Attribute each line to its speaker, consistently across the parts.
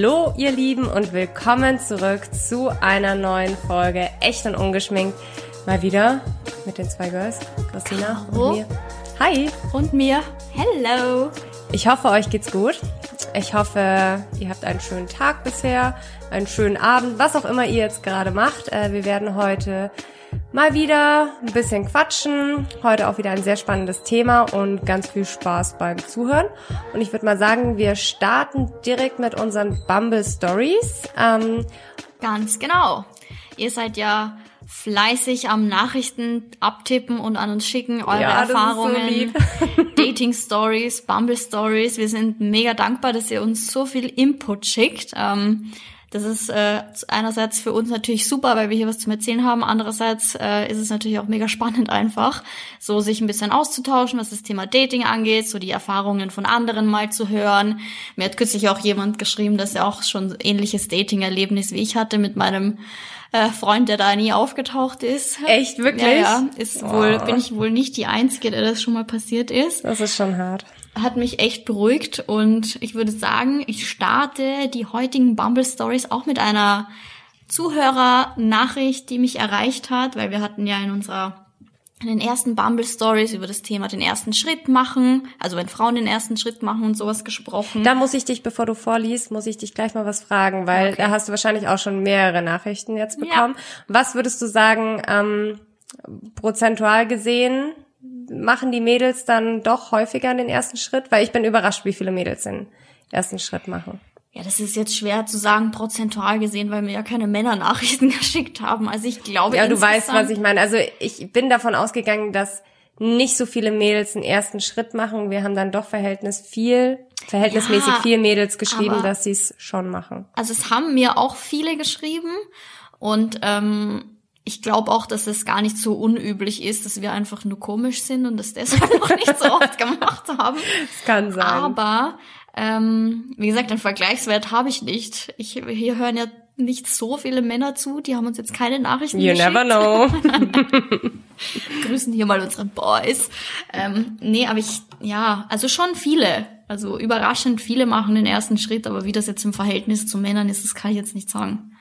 Speaker 1: Hallo ihr Lieben und willkommen zurück zu einer neuen Folge Echt und Ungeschminkt. Mal wieder mit den zwei Girls, Christina
Speaker 2: Caro.
Speaker 1: und mir. Hi!
Speaker 2: Und mir. Hello.
Speaker 1: Ich hoffe, euch geht's gut. Ich hoffe, ihr habt einen schönen Tag bisher, einen schönen Abend, was auch immer ihr jetzt gerade macht. Äh, Wir werden heute mal wieder ein bisschen quatschen. Heute auch wieder ein sehr spannendes Thema und ganz viel Spaß beim Zuhören. Und ich würde mal sagen, wir starten direkt mit unseren Bumble Stories. Ähm,
Speaker 2: Ganz genau. Ihr seid ja fleißig am Nachrichten abtippen und an uns schicken, eure
Speaker 1: Ja, so
Speaker 2: Erfahrungen,
Speaker 1: lieb.
Speaker 2: Dating Stories, Bumble Stories. Wir sind mega dankbar, dass ihr uns so viel Input schickt. Ähm, das ist äh, einerseits für uns natürlich super, weil wir hier was zum Erzählen haben. Andererseits äh, ist es natürlich auch mega spannend einfach, so sich ein bisschen auszutauschen, was das Thema Dating angeht, so die Erfahrungen von anderen mal zu hören. Mir hat kürzlich auch jemand geschrieben, dass er auch schon ähnliches Dating-Erlebnis wie ich hatte mit meinem äh, Freund, der da nie aufgetaucht ist.
Speaker 1: Echt, wirklich?
Speaker 2: Ja, ja. Ist wohl,
Speaker 1: Oh.
Speaker 2: bin ich wohl nicht die Einzige, der das schon mal passiert ist
Speaker 1: das ist schon hart.
Speaker 2: Hat mich echt beruhigt und ich würde sagen, ich starte die heutigen Bumble Stories auch mit einer Zuhörernachricht, die mich erreicht hat, weil wir hatten ja in unserer in den ersten Bumble Stories über das Thema den ersten Schritt machen, also wenn Frauen den ersten Schritt machen und sowas gesprochen.
Speaker 1: Da muss ich dich, bevor du vorliest, muss ich dich gleich mal was fragen, weil
Speaker 2: Okay.
Speaker 1: da hast du wahrscheinlich auch schon mehrere Nachrichten jetzt
Speaker 2: Ja.
Speaker 1: bekommen. Was würdest du sagen, ähm, prozentual gesehen, machen die Mädels dann doch häufiger den ersten Schritt? Weil ich bin überrascht, wie viele Mädels den ersten Schritt machen.
Speaker 2: ja, das ist jetzt schwer zu sagen prozentual gesehen, weil mir ja keine Männer Nachrichten geschickt haben. Also ich glaube
Speaker 1: Ja, du weißt, was ich meine. Also ich bin davon ausgegangen, dass nicht so viele Mädels den ersten Schritt machen. Wir haben dann doch Verhältnis viel, verhältnismäßig
Speaker 2: Ja,
Speaker 1: viel Mädels geschrieben, dass sie es schon machen.
Speaker 2: Also es haben mir auch viele geschrieben und ähm, ich glaube auch, dass es gar nicht so unüblich ist, dass wir einfach nur komisch sind und das deshalb noch nicht so oft gemacht haben.
Speaker 1: Das kann sein.
Speaker 2: Aber ähm, wie gesagt, einen Vergleichswert habe ich nicht. Ich, hier hören ja nicht so viele Männer zu, die haben uns jetzt keine Nachrichten
Speaker 1: you
Speaker 2: geschickt.
Speaker 1: never know.
Speaker 2: Grüßen hier mal unsere Boys. Ähm, nee, aber ich, ja, also schon viele. Also überraschend viele machen den ersten Schritt, aber wie das jetzt im Verhältnis zu Männern ist, das kann ich jetzt nicht sagen.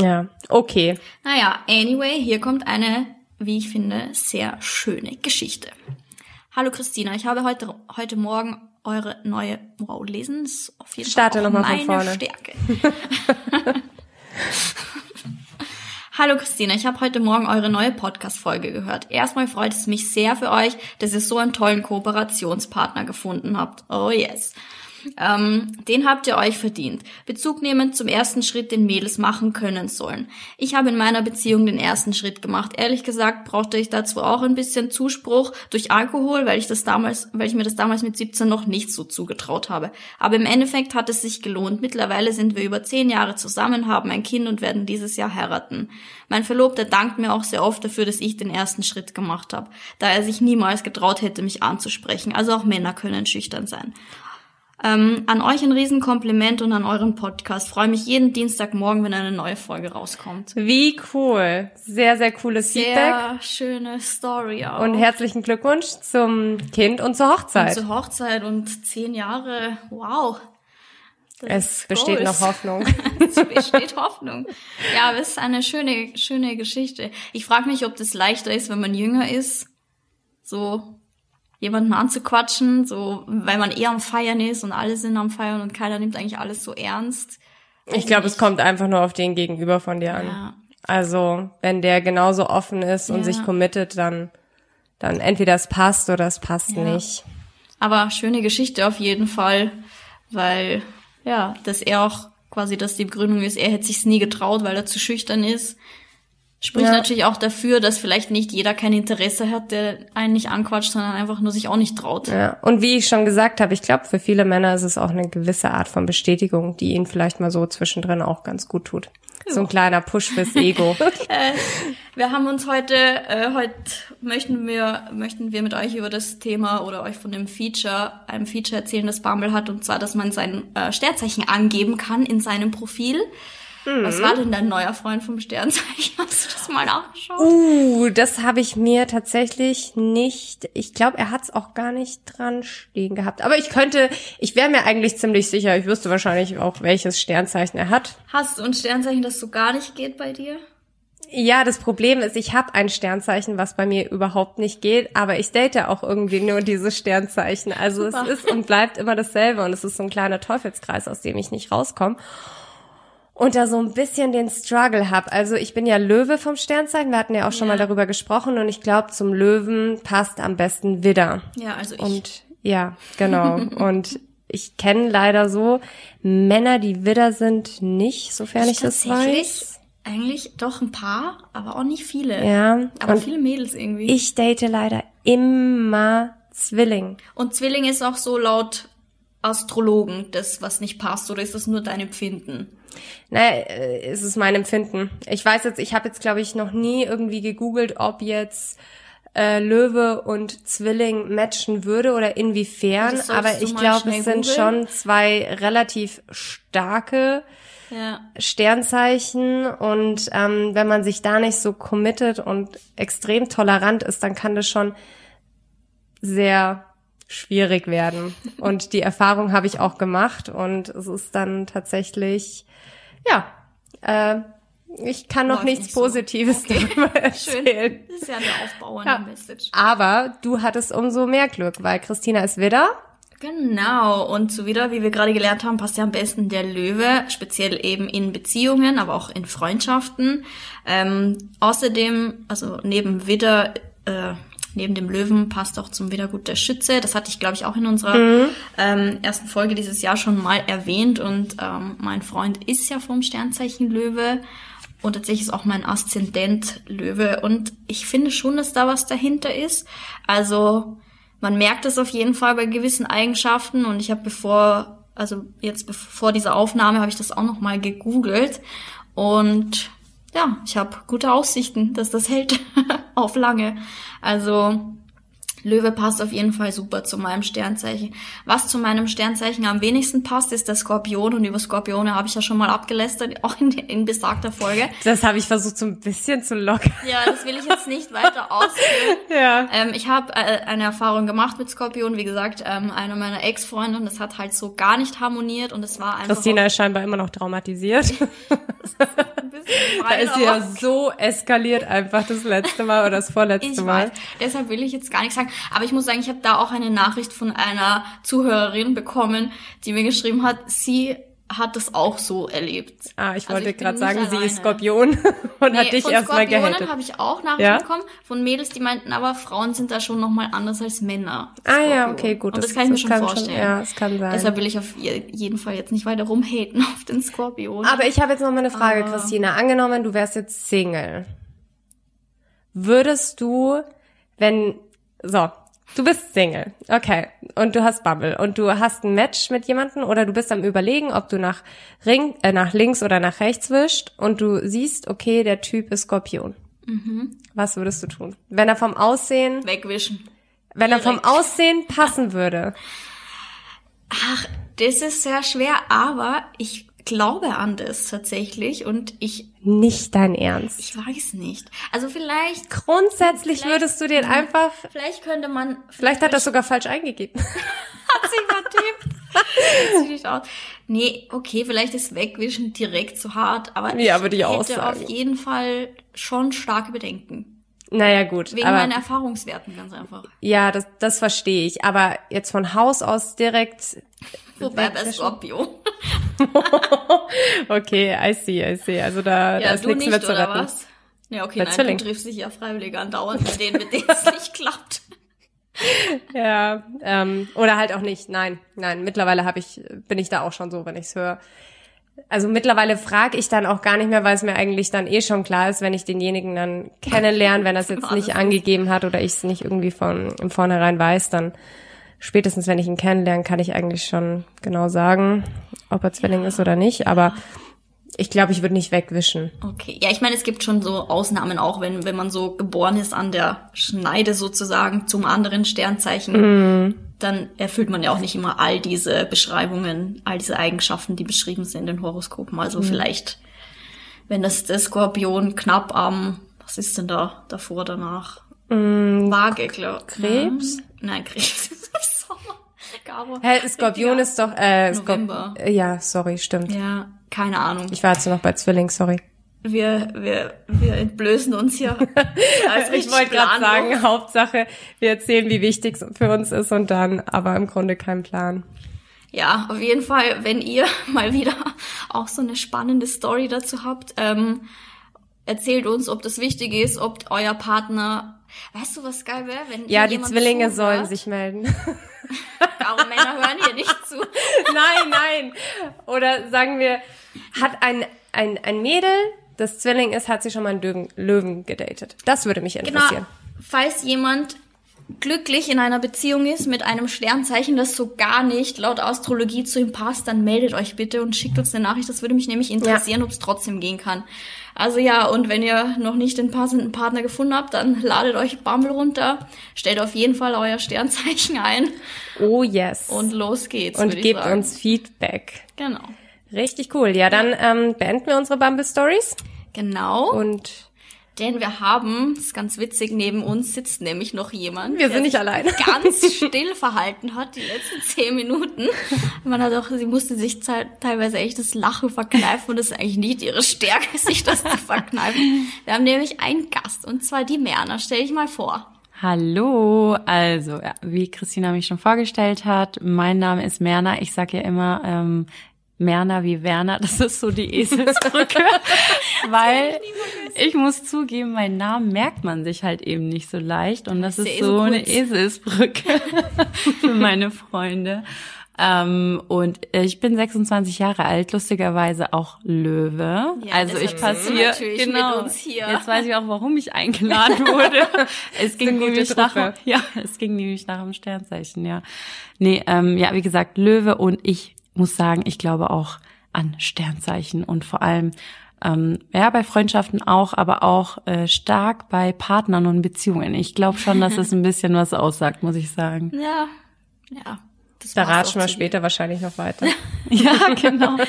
Speaker 1: Ja, okay.
Speaker 2: Naja, anyway, hier kommt eine, wie ich finde, sehr schöne Geschichte. Hallo Christina, ich habe heute, heute Morgen eure neue, wow, lesen ist auf jeden
Speaker 1: Starte
Speaker 2: Fall auch
Speaker 1: noch mal von
Speaker 2: meine
Speaker 1: vorne.
Speaker 2: Stärke. Hallo Christina, ich habe heute Morgen eure neue Podcast-Folge gehört. Erstmal freut es mich sehr für euch, dass ihr so einen tollen Kooperationspartner gefunden habt. Oh yes. Ähm, den habt ihr euch verdient. Bezug nehmend zum ersten Schritt, den Mädels machen können sollen. Ich habe in meiner Beziehung den ersten Schritt gemacht. Ehrlich gesagt brauchte ich dazu auch ein bisschen Zuspruch durch Alkohol, weil ich das damals, weil ich mir das damals mit 17 noch nicht so zugetraut habe. Aber im Endeffekt hat es sich gelohnt. Mittlerweile sind wir über zehn Jahre zusammen, haben ein Kind und werden dieses Jahr heiraten. Mein Verlobter dankt mir auch sehr oft dafür, dass ich den ersten Schritt gemacht habe, da er sich niemals getraut hätte, mich anzusprechen. Also auch Männer können schüchtern sein. Ähm, an euch ein Riesenkompliment und an euren Podcast. Freue mich jeden Dienstagmorgen, wenn eine neue Folge rauskommt.
Speaker 1: Wie cool. Sehr, sehr cooles Feedback.
Speaker 2: Sehr schöne Story auch.
Speaker 1: Und herzlichen Glückwunsch zum Kind und zur Hochzeit.
Speaker 2: zur Hochzeit und zehn Jahre. Wow. Das
Speaker 1: es besteht
Speaker 2: groß.
Speaker 1: noch Hoffnung.
Speaker 2: es besteht Hoffnung. Ja, aber es ist eine schöne, schöne Geschichte. Ich frage mich, ob das leichter ist, wenn man jünger ist, so jemanden anzuquatschen, so weil man eher am Feiern ist und alle sind am Feiern und keiner nimmt eigentlich alles so ernst.
Speaker 1: Ich glaube, es kommt einfach nur auf den Gegenüber von dir an.
Speaker 2: Ja.
Speaker 1: Also, wenn der genauso offen ist und
Speaker 2: Ja.
Speaker 1: sich committet, dann, dann entweder es passt oder es passt
Speaker 2: Ja.
Speaker 1: nicht.
Speaker 2: Aber schöne Geschichte auf jeden Fall, weil, ja, dass er auch quasi, dass die Begründung ist, er hätte sich's nie getraut, weil er zu schüchtern ist. Spricht
Speaker 1: Ja.
Speaker 2: natürlich auch dafür, dass vielleicht nicht jeder kein Interesse hat, der einen nicht anquatscht, sondern einfach nur sich auch nicht traut.
Speaker 1: Ja. Und wie ich schon gesagt habe, ich glaube, für viele Männer ist es auch eine gewisse Art von Bestätigung, die ihnen vielleicht mal so zwischendrin auch ganz gut tut. So ein kleiner Push fürs Ego.
Speaker 2: Wir haben uns heute, äh, heute möchten wir, möchten wir mit euch über das Thema oder euch von dem Feature, einem Feature erzählen, das Bumble hat, und zwar, dass man sein äh, Sternzeichen angeben kann in seinem Profil. Mhm. Was war denn dein neuer Freund vom Sternzeichen? Hast du das mal nachgeschaut?
Speaker 1: Uh, das habe ich mir tatsächlich nicht. Ich glaube, er hat es auch gar nicht dran stehen gehabt. Aber ich könnte, ich wäre mir eigentlich ziemlich sicher, ich wüsste wahrscheinlich auch, welches Sternzeichen er hat.
Speaker 2: Hast du ein Sternzeichen, das so gar nicht geht bei dir?
Speaker 1: Ja, das Problem ist, ich habe ein Sternzeichen, was bei mir überhaupt nicht geht, aber ich date auch irgendwie nur dieses Sternzeichen. Also Super. es ist und bleibt immer dasselbe und es ist so ein kleiner Teufelskreis, aus dem ich nicht rauskomme. Und da so ein bisschen den Struggle hab. Also ich bin ja Löwe vom Sternzeichen, wir hatten ja auch schon ja. mal darüber gesprochen und ich glaube, zum Löwen passt am besten Widder.
Speaker 2: Ja, also ich.
Speaker 1: Und ja, genau. und ich kenne leider so Männer, die Widder sind, nicht, sofern ich, ich das weiß.
Speaker 2: Eigentlich doch ein paar, aber auch nicht viele.
Speaker 1: Ja.
Speaker 2: Aber viele Mädels irgendwie.
Speaker 1: Ich date leider immer Zwilling.
Speaker 2: Und Zwilling ist auch so laut Astrologen das, was nicht passt, oder ist das nur dein Empfinden?
Speaker 1: Naja, äh, es ist mein Empfinden. Ich weiß jetzt, ich habe jetzt, glaube ich, noch nie irgendwie gegoogelt, ob jetzt äh, Löwe und Zwilling matchen würde oder inwiefern. Aber ich glaube, es sind schon zwei relativ starke ja. Sternzeichen und ähm, wenn man sich da nicht so committed und extrem tolerant ist, dann kann das schon sehr schwierig werden. Und die Erfahrung habe ich auch gemacht und es ist dann tatsächlich, ja, äh, ich kann noch Läuft nichts nicht Positives so. okay. darüber erzählen. Schön.
Speaker 2: Das ist ja eine aufbauende ja. Message.
Speaker 1: Aber du hattest umso mehr Glück, weil Christina ist Widder
Speaker 2: Genau, und so wieder, wie wir gerade gelernt haben, passt ja am besten der Löwe, speziell eben in Beziehungen, aber auch in Freundschaften. Ähm, außerdem, also neben Widder, äh, neben dem Löwen passt auch zum Widder gut der Schütze. Das hatte ich, glaube ich, auch in unserer mhm. ähm, ersten Folge dieses Jahr schon mal erwähnt. Und ähm, mein Freund ist ja vom Sternzeichen Löwe. Und tatsächlich ist auch mein Aszendent Löwe. Und ich finde schon, dass da was dahinter ist. Also man merkt es auf jeden Fall bei gewissen Eigenschaften und ich habe bevor, also jetzt bevor dieser Aufnahme habe ich das auch noch mal gegoogelt und ja, ich habe gute Aussichten, dass das hält auf lange. Also Löwe passt auf jeden Fall super zu meinem Sternzeichen. Was zu meinem Sternzeichen am wenigsten passt, ist der Skorpion. Und über Skorpione habe ich ja schon mal abgelästert, auch in, in besagter Folge.
Speaker 1: Das habe ich versucht so ein bisschen zu lockern.
Speaker 2: Ja, das will ich jetzt nicht weiter ausführen. ja. Ähm, ich habe äh, eine Erfahrung gemacht mit Skorpion. Wie gesagt, ähm, einer meiner Ex-Freunde und das hat halt so gar nicht harmoniert und es war einfach...
Speaker 1: Christina ist scheinbar immer noch traumatisiert. da ist sie ja so eskaliert einfach das letzte Mal oder das vorletzte
Speaker 2: ich
Speaker 1: Mal.
Speaker 2: Weiß. Deshalb will ich jetzt gar nichts sagen. Aber ich muss sagen, ich habe da auch eine Nachricht von einer Zuhörerin bekommen, die mir geschrieben hat, sie hat das auch so erlebt.
Speaker 1: Ah, ich also wollte gerade sagen, alleine. sie ist Skorpion und nee, hat dich erstmal gehatet. Von
Speaker 2: habe ich auch Nachrichten ja? bekommen von Mädels, die meinten, aber Frauen sind da schon noch mal anders als Männer.
Speaker 1: Ah Skorpion. ja, okay, gut.
Speaker 2: Und das, das kann ich mir schon vorstellen. Schon,
Speaker 1: ja, das kann sein.
Speaker 2: Deshalb will ich auf jeden Fall jetzt nicht weiter rumhaten auf den Skorpion.
Speaker 1: Aber ich habe jetzt noch mal eine Frage, ah. Christina. Angenommen, du wärst jetzt Single. Würdest du, wenn, so, Du bist Single, okay. Und du hast Bubble und du hast ein Match mit jemandem oder du bist am überlegen, ob du nach, Ring, äh, nach links oder nach rechts wischt und du siehst, okay, der Typ ist Skorpion. Mhm. Was würdest du tun? Wenn er vom Aussehen...
Speaker 2: Wegwischen.
Speaker 1: Wenn Direkt. er vom Aussehen passen würde.
Speaker 2: Ach, das ist sehr schwer, aber ich glaube an das tatsächlich und ich
Speaker 1: nicht dein Ernst.
Speaker 2: Ich weiß nicht. Also vielleicht
Speaker 1: grundsätzlich vielleicht, würdest du den einfach
Speaker 2: Vielleicht könnte man
Speaker 1: Vielleicht, vielleicht hat er sogar falsch eingegeben.
Speaker 2: hat sich vertippt. Sieht nicht aus. Nee, okay, vielleicht ist wegwischen direkt zu hart, aber
Speaker 1: ja, aber
Speaker 2: die
Speaker 1: hätte Aussage.
Speaker 2: auf jeden Fall schon starke Bedenken.
Speaker 1: Naja, gut.
Speaker 2: Wegen aber, meinen Erfahrungswerten ganz einfach.
Speaker 1: Ja, das, das verstehe ich. Aber jetzt von Haus aus direkt.
Speaker 2: Wobei bei Scorpio.
Speaker 1: okay, I see, I see. Also da, ja, da ist nichts mehr zu retten. Was?
Speaker 2: Ja, okay, nein, Zwilling. du triffst dich ja freiwillig andauernd mit denen, mit denen es nicht klappt.
Speaker 1: ja, ähm, oder halt auch nicht. Nein, nein. Mittlerweile habe ich, bin ich da auch schon so, wenn ich's höre also mittlerweile frage ich dann auch gar nicht mehr, weil es mir eigentlich dann eh schon klar ist, wenn ich denjenigen dann kennenlerne, wenn er es jetzt nicht angegeben hat oder ich es nicht irgendwie von im Vornherein weiß, dann spätestens wenn ich ihn kennenlerne, kann ich eigentlich schon genau sagen, ob er Zwilling ja. ist oder nicht. Aber ich glaube, ich würde nicht wegwischen.
Speaker 2: Okay. Ja, ich meine, es gibt schon so Ausnahmen auch, wenn, wenn man so geboren ist an der Schneide sozusagen zum anderen Sternzeichen. Mm dann erfüllt man ja auch nicht immer all diese Beschreibungen, all diese Eigenschaften, die beschrieben sind in Horoskopen. Also mhm. vielleicht wenn das der Skorpion knapp am, was ist denn da davor, danach? Waage, glaube
Speaker 1: Krebs?
Speaker 2: Nein, Krebs. Sommer. Garo.
Speaker 1: Hä, Skorpion
Speaker 2: Ja.
Speaker 1: ist doch, äh,
Speaker 2: November.
Speaker 1: Skor ja, sorry, stimmt.
Speaker 2: Ja, keine Ahnung.
Speaker 1: Ich war jetzt noch bei Zwilling, sorry.
Speaker 2: Wir, wir, wir entblößen uns hier. als
Speaker 1: Ich wollte gerade sagen, Hauptsache, wir erzählen, wie wichtig es für uns ist und dann, aber im Grunde kein Plan.
Speaker 2: Ja, auf jeden Fall, wenn ihr mal wieder auch so eine spannende Story dazu habt, ähm, erzählt uns, ob das wichtig ist, ob euer Partner, weißt du, was geil wäre, wenn
Speaker 1: Ja, die Zwillinge
Speaker 2: zuhört?
Speaker 1: sollen sich melden.
Speaker 2: Aber Männer hören hier nicht zu.
Speaker 1: nein, nein. Oder sagen wir, hat ein, ein, ein Mädel, das Zwilling ist, hat sie schon mal einen Löwen, Löwen gedatet. Das würde mich
Speaker 2: Genau,
Speaker 1: interessieren.
Speaker 2: falls jemand glücklich in einer Beziehung ist mit einem Sternzeichen, das so gar nicht laut Astrologie zu ihm passt, dann meldet euch bitte und schickt uns eine Nachricht. Das würde mich nämlich interessieren, ob es trotzdem gehen kann. Also ja, und wenn ihr noch nicht den passenden Partner gefunden habt, dann ladet euch Bumble runter, stellt auf jeden Fall euer Sternzeichen ein
Speaker 1: Oh yes.
Speaker 2: und los geht's.
Speaker 1: und gebt uns Feedback.
Speaker 2: Genau.
Speaker 1: Richtig cool. Ja, dann ähm, beenden wir unsere Bumble Stories
Speaker 2: Genau.
Speaker 1: und
Speaker 2: Denn wir haben, das ist ganz witzig, neben uns sitzt nämlich noch jemand.
Speaker 1: wir
Speaker 2: der
Speaker 1: sind nicht
Speaker 2: sich
Speaker 1: alleine.
Speaker 2: ganz still verhalten hat, die letzten zehn Minuten. Man hat auch, sie musste sich te- teilweise echt das Lachen verkneifen und das ist eigentlich nicht ihre Stärke, sich das zu verkneifen. Wir haben nämlich einen Gast und zwar die Merna. Stell dich mal vor.
Speaker 3: Hallo, also ja, wie Christina mich schon vorgestellt hat, mein Name ist Merna. Ich sag ja immer ähm, Merna wie Werner. Das ist so die Eselsbrücke, weil ich muss zugeben, meinen Namen merkt man sich halt eben nicht so leicht und das
Speaker 2: Ist
Speaker 3: ist
Speaker 2: eh so
Speaker 3: eine. Eselsbrücke für meine Freunde. Ähm, und ich bin 26 Jahre alt, lustigerweise auch Löwe.
Speaker 2: Ja,
Speaker 3: also ich passiere genau.
Speaker 2: mit uns hier.
Speaker 3: Jetzt weiß ich auch, warum ich eingeladen wurde. es ging nämlich nach, ja, es ging nämlich nach dem Sternzeichen, ja. Nee, ähm, ja, wie gesagt, Löwe und ich muss sagen, ich glaube auch an Sternzeichen und vor allem ähm, ja, bei Freundschaften auch, aber auch äh, stark bei Partnern und Beziehungen. Ich glaube schon, dass es ein bisschen was aussagt, muss ich sagen.
Speaker 2: Ja, ja. Das
Speaker 1: Da ratschen wir
Speaker 2: zu dir.
Speaker 1: später wahrscheinlich noch weiter.
Speaker 3: Ja, genau.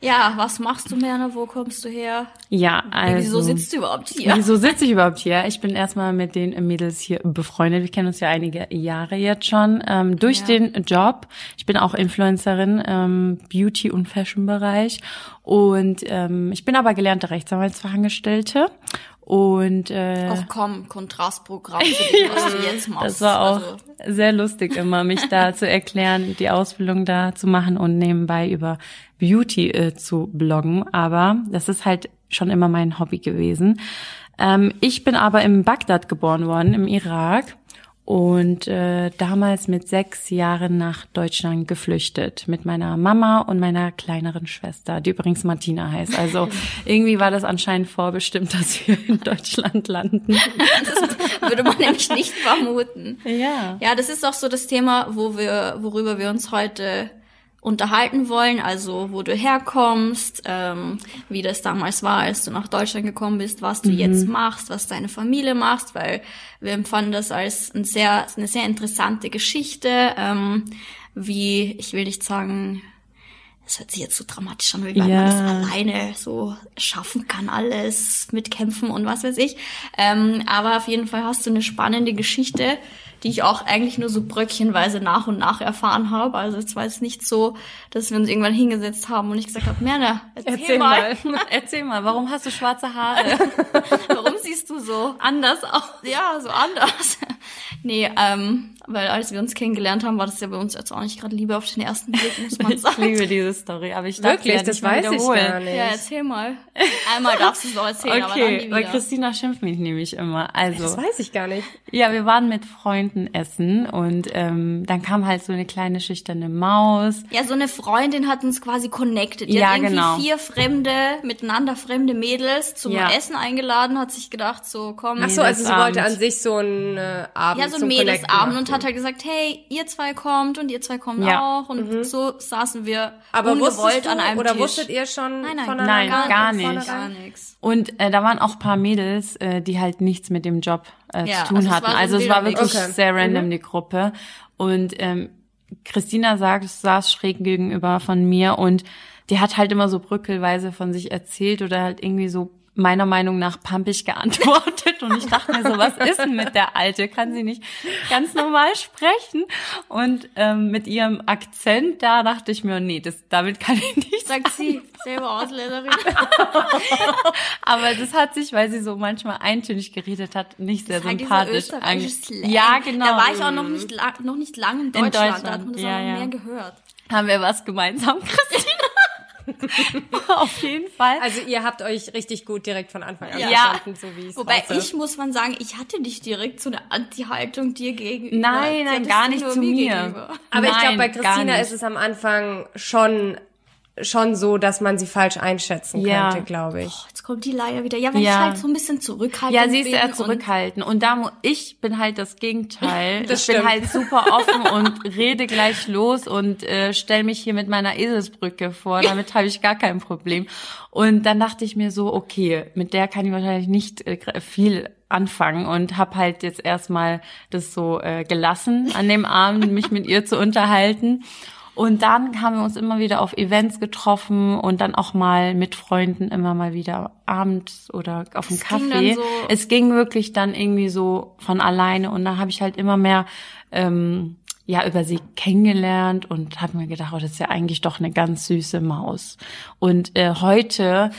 Speaker 2: Ja, was machst du, Merna? Wo kommst du her?
Speaker 3: Ja, also.
Speaker 2: Wieso sitzt du überhaupt hier?
Speaker 3: Wieso sitze ich überhaupt hier? Ich bin erstmal mit den Mädels hier befreundet. Wir kennen uns ja einige Jahre jetzt schon. Ähm, durch
Speaker 2: Ja.
Speaker 3: den Job. Ich bin auch Influencerin im Beauty- und Fashion-Bereich. Und ähm, ich bin aber gelernte Rechtsanwaltsfachangestellte. Und äh,
Speaker 2: Ach komm, Kontrastprogramm du jetzt machst.
Speaker 3: das war auch
Speaker 2: Also,
Speaker 3: sehr lustig immer, mich da zu erklären, die Ausbildung da zu machen und nebenbei über Beauty äh, zu bloggen. Aber das ist halt schon immer mein Hobby gewesen. Ähm, ich bin aber im Bagdad geboren worden, im Irak. Und äh, damals mit sechs Jahren nach Deutschland geflüchtet mit meiner Mama und meiner kleineren Schwester, die übrigens Martina heißt. Also irgendwie war das anscheinend vorbestimmt, dass wir in Deutschland landen.
Speaker 2: das würde man nämlich nicht vermuten.
Speaker 3: Ja.
Speaker 2: Ja, das ist auch so das Thema, wo wir, worüber wir uns heute unterhalten wollen, also wo du herkommst, ähm, wie das damals war, als du nach Deutschland gekommen bist, was du jetzt machst, was deine Familie macht, weil wir empfanden das als ein sehr, eine sehr interessante Geschichte, ähm, wie, ich will nicht sagen, das hört sich jetzt so dramatisch an, wie weit man das
Speaker 3: Ja.
Speaker 2: alleine so schaffen kann, alles mit Kämpfen und was weiß ich. Ähm, aber auf jeden Fall hast du eine spannende Geschichte, die ich auch eigentlich nur so bröckchenweise nach und nach erfahren habe. Also es war jetzt nicht so, dass wir uns irgendwann hingesetzt haben und ich gesagt habe, Merle, erzähl,
Speaker 1: Erzähl
Speaker 2: mal,
Speaker 1: mal.
Speaker 3: Erzähl mal, warum hast du schwarze Haare?
Speaker 2: warum siehst du so
Speaker 3: Anders aus.
Speaker 2: ja, so anders. nee, ähm, weil als wir uns kennengelernt haben, war das ja bei uns jetzt auch nicht gerade Liebe auf den ersten Blick, muss man
Speaker 3: Ich
Speaker 2: sagen.
Speaker 3: liebe diese Story, aber ich darf
Speaker 1: Wirklich,
Speaker 3: ja
Speaker 1: das weiß ich gar nicht.
Speaker 2: Ja, erzähl mal. Einmal darfst du es noch erzählen, aber dann nie
Speaker 3: Okay, weil
Speaker 2: wieder.
Speaker 3: Christina schimpft mich nämlich immer.
Speaker 1: Das
Speaker 3: Also,
Speaker 1: weiß ich gar nicht.
Speaker 3: ja, wir waren mit Freunden essen und ähm, dann kam halt so eine kleine schüchterne Maus.
Speaker 2: Ja, so eine Freundin hat uns quasi connected. Die
Speaker 3: Ja,
Speaker 2: hat irgendwie
Speaker 3: genau.
Speaker 2: vier fremde, miteinander fremde Mädels zum
Speaker 3: Ja.
Speaker 2: Essen eingeladen, hat sich gedacht, so komm.
Speaker 1: Ach so, also sie wollte an sich so einen äh, Abend
Speaker 2: ja, so ein
Speaker 1: zum
Speaker 2: Mädelsabend und hat halt gesagt, hey, ihr zwei kommt und ihr zwei kommt
Speaker 3: Ja.
Speaker 2: auch. Und so saßen wir
Speaker 1: Mhm. Aber
Speaker 2: ungewollt
Speaker 1: du,
Speaker 2: an einem
Speaker 1: oder
Speaker 2: Tisch.
Speaker 1: wusstet ihr schon
Speaker 2: Nein, nein,
Speaker 1: voneinander?
Speaker 3: Nein,
Speaker 2: gar,
Speaker 3: gar
Speaker 2: nicht.
Speaker 3: nicht.
Speaker 2: Gar nichts.
Speaker 3: Und äh, da waren auch paar Mädels, äh, die halt nichts mit dem Job äh,
Speaker 2: Ja,
Speaker 3: zu tun
Speaker 2: also es
Speaker 3: hatten. also es war wirklich
Speaker 1: Okay.
Speaker 3: sehr random, die Gruppe. Und ähm, Christina sagt, saß schräg gegenüber von mir und die hat halt immer so brückelweise von sich erzählt oder halt irgendwie so meiner Meinung nach pampig geantwortet und ich dachte mir so, was ist denn mit der Alte? Kann sie nicht ganz normal sprechen? Und ähm, mit ihrem Akzent da dachte ich mir, nee, das, damit kann ich nicht
Speaker 2: Sagt sie, selber Ausländerin.
Speaker 3: Aber das hat sich, weil sie so manchmal eintönig geredet hat, nicht sehr
Speaker 2: Halt dieser
Speaker 3: sympathisch
Speaker 2: Slang.
Speaker 3: Ja, genau.
Speaker 2: Da war ich auch noch nicht, noch nicht lang in Deutschland, da hat
Speaker 3: Deutschland,
Speaker 2: man das
Speaker 3: ja,
Speaker 2: auch noch
Speaker 3: ja.
Speaker 2: mehr gehört.
Speaker 3: Haben wir was gemeinsam, Christina? Auf jeden Fall.
Speaker 1: Also ihr habt euch richtig gut direkt von Anfang an
Speaker 2: Ja.
Speaker 1: verstanden, so wie ich
Speaker 2: Wobei
Speaker 1: raushöre.
Speaker 2: ich, muss man sagen, ich hatte nicht direkt so eine Anti-Haltung dir gegenüber.
Speaker 3: Nein, nein, gar nicht zu mir.
Speaker 2: gegenüber.
Speaker 1: Aber ich glaube,
Speaker 3: Nein,
Speaker 1: bei Christina ist es am Anfang schon schon so, dass man sie falsch einschätzen
Speaker 3: Ja.
Speaker 1: könnte, glaube ich.
Speaker 2: Jetzt kommt die Leier wieder. Ja, weil
Speaker 3: Ja.
Speaker 2: ich halt so ein bisschen zurückhaltend
Speaker 3: Ja, sie ist
Speaker 2: bin
Speaker 3: eher
Speaker 2: und-
Speaker 3: zurückhaltend. Und da, mu- ich bin halt das Gegenteil.
Speaker 1: Das
Speaker 3: ich bin
Speaker 1: stimmt.
Speaker 3: halt super offen und rede gleich los und äh, stelle mich hier mit meiner Eselsbrücke vor. Damit habe ich gar kein Problem. Und dann dachte ich mir so, okay, mit der kann ich wahrscheinlich nicht äh, viel anfangen und habe halt jetzt erstmal das so äh, gelassen an dem Abend, mich mit ihr zu unterhalten. Und dann haben wir uns immer wieder auf Events getroffen und dann auch mal mit Freunden immer mal wieder abends oder auf dem Kaffee.
Speaker 2: so-
Speaker 3: es ging wirklich dann irgendwie so von alleine und dann habe ich halt immer mehr ähm, ja über sie kennengelernt und habe mir gedacht, oh, das ist ja eigentlich doch eine ganz süße Maus. Und äh, heute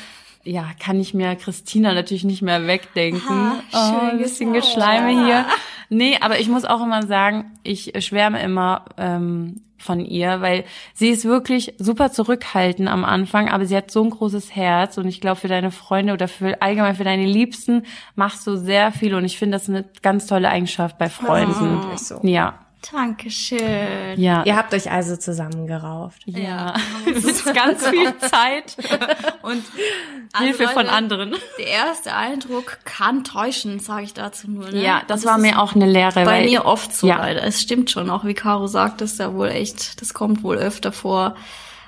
Speaker 3: ja, kann ich mir Christina natürlich nicht mehr wegdenken.
Speaker 2: Aha,
Speaker 3: oh, ein bisschen
Speaker 2: gesagt.
Speaker 3: Geschleime hier. Nee, aber ich muss auch immer sagen, ich schwärme immer ähm, von ihr, weil sie ist wirklich super zurückhaltend am Anfang, aber sie hat so ein großes Herz und ich glaube, für deine Freunde oder für allgemein für deine Liebsten machst du sehr viel und ich finde das eine ganz tolle Eigenschaft bei Freunden.
Speaker 1: wirklich so.
Speaker 3: Ja,
Speaker 2: Dankeschön.
Speaker 3: ja.
Speaker 1: Ihr habt euch also zusammengerauft.
Speaker 3: Ja, es ist ganz viel Zeit und Hilfe von
Speaker 2: Leute,
Speaker 3: anderen.
Speaker 2: Der erste Eindruck kann täuschen, sage ich dazu nur. Ne?
Speaker 3: Ja, das
Speaker 2: Und
Speaker 3: war mir auch eine Lehre.
Speaker 2: bei
Speaker 3: weil,
Speaker 2: mir oft so
Speaker 3: ja.
Speaker 2: leider. Es stimmt schon, auch wie Caro sagt, das ist ja wohl echt, das kommt wohl öfter vor.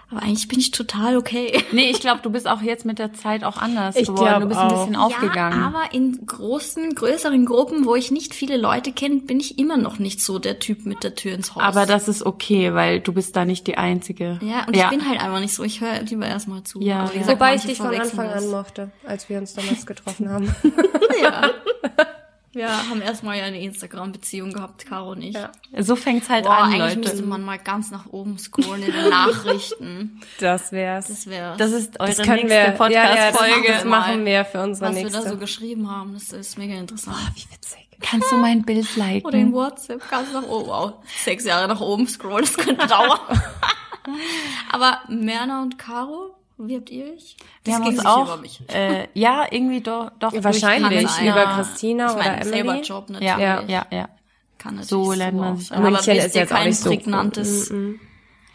Speaker 2: Aber eigentlich bin ich total okay.
Speaker 3: Nee, ich glaube, du bist auch jetzt mit der Zeit auch anders
Speaker 1: Ich
Speaker 3: geworden. Du bist ein
Speaker 1: auch.
Speaker 3: bisschen aufgegangen.
Speaker 2: Ja, aber in großen, größeren Gruppen, wo ich nicht viele Leute kenne, bin ich immer noch nicht so der Typ mit der Tür ins Haus.
Speaker 3: Aber das ist okay, weil du bist da nicht die Einzige.
Speaker 2: ja, und ich bin halt einfach nicht so. Ich höre lieber erstmal zu.
Speaker 3: Ja,
Speaker 2: Aber wie
Speaker 3: ja.
Speaker 2: gesagt,
Speaker 1: Wobei ich dich von Anfang an mochte, als wir uns damals getroffen haben.
Speaker 2: Ja. Wir haben erstmal ja eine Instagram-Beziehung gehabt, Caro und ich.
Speaker 1: Ja.
Speaker 3: So fängt's halt
Speaker 2: Boah,
Speaker 3: an,
Speaker 2: eigentlich
Speaker 3: Leute.
Speaker 2: müsste man mal ganz nach oben scrollen in den Nachrichten.
Speaker 1: Das wär's.
Speaker 2: Das wäre
Speaker 3: Das ist eure
Speaker 1: Das können
Speaker 3: nächste
Speaker 1: wir, ja, ja, das,
Speaker 3: Podcast-Folge.
Speaker 1: machen wir für unsere
Speaker 2: was wir
Speaker 1: nächste.
Speaker 2: da so geschrieben haben. Das ist mega interessant.
Speaker 1: Wie witzig.
Speaker 3: Kannst du mein Bild liken?
Speaker 2: Oder in WhatsApp ganz nach oben. Wow, sechs Jahre nach oben scrollen, das könnte dauern. Aber Merna und Caro, wie habt ihr euch?
Speaker 3: wir haben
Speaker 2: ging
Speaker 3: uns auch,
Speaker 2: über mich.
Speaker 3: äh, ja, irgendwie doch, doch
Speaker 1: Wahrscheinlich
Speaker 3: durch-
Speaker 1: über
Speaker 2: Ja.
Speaker 1: Christina
Speaker 2: Ich meine,
Speaker 1: oder Emily.
Speaker 2: Job natürlich.
Speaker 3: Ja, ja, ja, ja.
Speaker 2: Kann natürlich
Speaker 3: So lernt man sich.
Speaker 2: Aber
Speaker 1: München
Speaker 2: wisst
Speaker 1: ist auch
Speaker 2: kein
Speaker 1: so
Speaker 2: prägnantes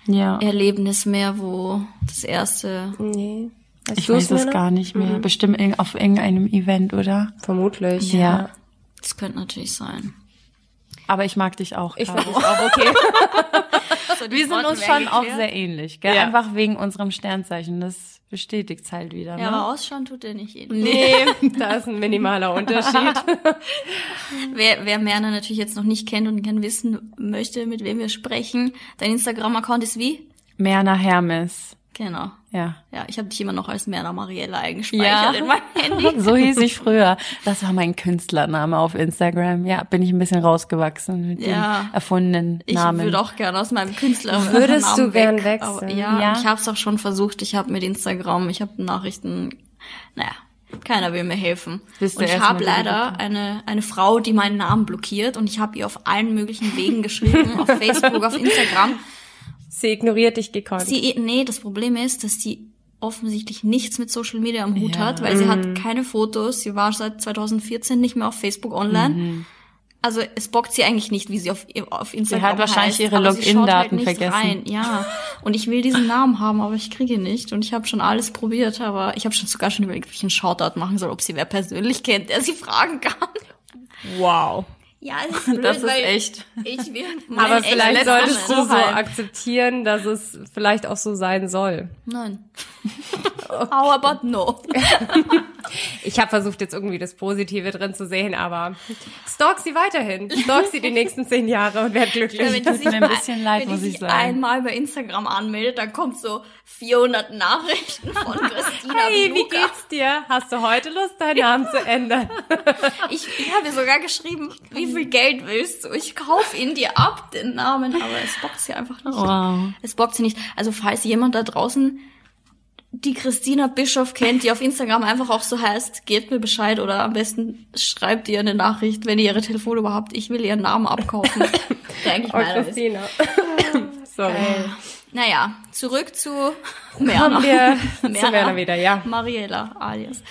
Speaker 3: Ja.
Speaker 2: Erlebnis mehr, wo das erste...
Speaker 1: Nee. Weißt
Speaker 3: Ich weiß es gar nicht mehr. Bestimmt irg- auf irgendeinem Event, oder?
Speaker 1: Vermutlich.
Speaker 3: Ja.
Speaker 2: Das könnte natürlich sein.
Speaker 3: Aber ich mag dich auch.
Speaker 1: Ich fand dich auch okay.
Speaker 2: So, die
Speaker 3: Wir sind uns schon auch sehr ähnlich, gell?
Speaker 1: Ja.
Speaker 3: Einfach wegen unserem Sternzeichen. Das bestätigt's halt wieder.
Speaker 2: Ja,
Speaker 3: ne?
Speaker 2: aber ausschauen tut er nicht ähnlich.
Speaker 1: Nee, da ist ein minimaler Unterschied.
Speaker 2: Wer, wer Merner natürlich jetzt noch nicht kennt und gerne wissen möchte, mit wem wir sprechen, dein Instagram-Account ist wie?
Speaker 3: Merna Hermes.
Speaker 2: Genau.
Speaker 3: Ja.
Speaker 2: Ja, ich habe dich immer noch als Merna Mariella eingespeichert in meinem Handy.
Speaker 3: so hieß ich früher. Das war mein Künstlername auf Instagram. Ja, bin ich ein bisschen rausgewachsen mit
Speaker 2: Ja.
Speaker 3: dem erfundenen
Speaker 2: Ich
Speaker 3: Namen.
Speaker 2: würde auch gerne aus meinem Künstler.
Speaker 1: Würdest du
Speaker 2: Namen
Speaker 1: gern
Speaker 2: weg,
Speaker 1: wechseln?
Speaker 2: Aber, ja,
Speaker 3: Ja.
Speaker 2: ich habe es auch schon versucht. Ich habe mit Instagram, ich habe Nachrichten, naja, keiner will mir helfen.
Speaker 3: Bist du
Speaker 2: und ich habe leider eine, eine Frau, die meinen Namen blockiert und ich habe ihr auf allen möglichen Wegen geschrieben, auf Facebook, auf Instagram.
Speaker 1: Sie ignoriert dich gekonnt.
Speaker 2: Sie, nee, das Problem ist, dass sie offensichtlich nichts mit Social Media am Hut
Speaker 3: Ja.
Speaker 2: hat, weil sie hat keine Fotos. Sie war seit 2014 nicht mehr auf Facebook online. Also es bockt sie eigentlich nicht, wie sie auf, auf Instagram
Speaker 3: hat wahrscheinlich
Speaker 2: heißt,
Speaker 3: ihre
Speaker 2: sie
Speaker 3: Login-Daten
Speaker 2: halt
Speaker 3: vergessen.
Speaker 2: Rein. Ja, und ich will diesen Namen haben, aber ich kriege ihn nicht. Und ich habe schon alles probiert, aber ich habe schon sogar schon überlegt, ob ich einen Shoutout machen soll, ob sie wer persönlich kennt, der sie fragen kann.
Speaker 1: Wow.
Speaker 2: Ja, es ist blöd,
Speaker 3: Das ist
Speaker 2: weil
Speaker 3: echt.
Speaker 2: Ich will
Speaker 1: Aber vielleicht solltest du so akzeptieren, dass es vielleicht auch so sein soll.
Speaker 2: Nein. How about no?
Speaker 1: Ich habe versucht, jetzt irgendwie das Positive drin zu sehen, aber stalk sie weiterhin. Stalk sie die nächsten zehn Jahre und werd glücklich.
Speaker 2: Wenn die
Speaker 3: tut mir ein bisschen leid,
Speaker 2: wenn
Speaker 3: muss ich
Speaker 2: sich
Speaker 3: sagen.
Speaker 2: einmal bei Instagram anmeldet, dann kommt so 400 Nachrichten von Christina
Speaker 1: Hey, wie geht's dir? Hast du heute Lust, deinen Namen zu ändern?
Speaker 2: Ich, ich habe sogar geschrieben, wie viel Geld willst du? Ich kauf ihn dir ab, den Namen, aber es bockt sie einfach nicht.
Speaker 3: Wow.
Speaker 2: Es bockt sie nicht. Also falls jemand da draußen die Christina Bischof kennt, die auf Instagram einfach auch so heißt, gebt mir Bescheid oder am besten schreibt ihr eine Nachricht, wenn ihr ihre Telefonnummer habt. Ich will ihren Namen abkaufen. der eigentlich
Speaker 1: Oh,
Speaker 2: meiner ist.
Speaker 1: Christina. Sorry.
Speaker 2: Naja, zurück zu
Speaker 1: Kommen
Speaker 2: Merna.
Speaker 1: wir zu Werner wieder, ja.
Speaker 2: Mariela alias.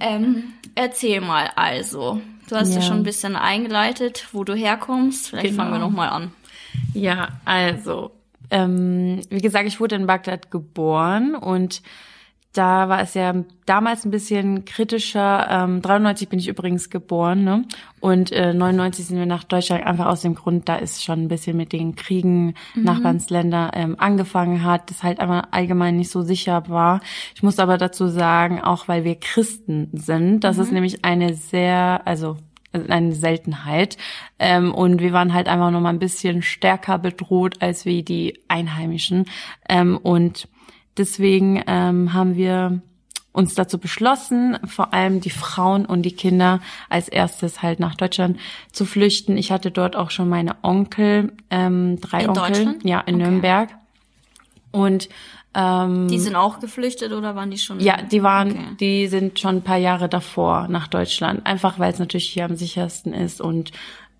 Speaker 2: ähm, erzähl mal also. Du hast ja.
Speaker 3: Ja.
Speaker 2: schon ein bisschen eingeleitet, wo du herkommst. Vielleicht
Speaker 3: Genau.
Speaker 2: fangen wir noch mal an.
Speaker 3: Ja, also, ähm, wie gesagt, ich wurde in Bagdad geboren und da war es ja damals ein bisschen kritischer. Ähm, 93 bin ich übrigens geboren, ne? Und äh, 99 sind wir nach Deutschland einfach aus dem Grund, da ist schon ein bisschen mit den Kriegen Nachbarnsländer ähm, angefangen hat, das halt einfach allgemein nicht so sicher war. Ich muss aber dazu sagen, auch weil wir Christen sind, das ist nämlich eine sehr, also eine Seltenheit. Ähm, und wir waren halt einfach noch mal ein bisschen stärker bedroht als wie die Einheimischen. Ähm, und deswegen ähm, haben wir uns dazu beschlossen, vor allem die Frauen und die Kinder als erstes halt nach Deutschland zu flüchten. Ich hatte dort auch schon meine Onkel, ähm, drei
Speaker 2: In
Speaker 3: Onkel, ja, in
Speaker 2: Okay.
Speaker 3: Nürnberg. Und ähm,
Speaker 2: Die sind auch geflüchtet oder waren die schon?
Speaker 3: ja, die waren,
Speaker 2: Okay.
Speaker 3: die sind schon ein paar Jahre davor nach Deutschland. Einfach weil es natürlich hier am sichersten ist und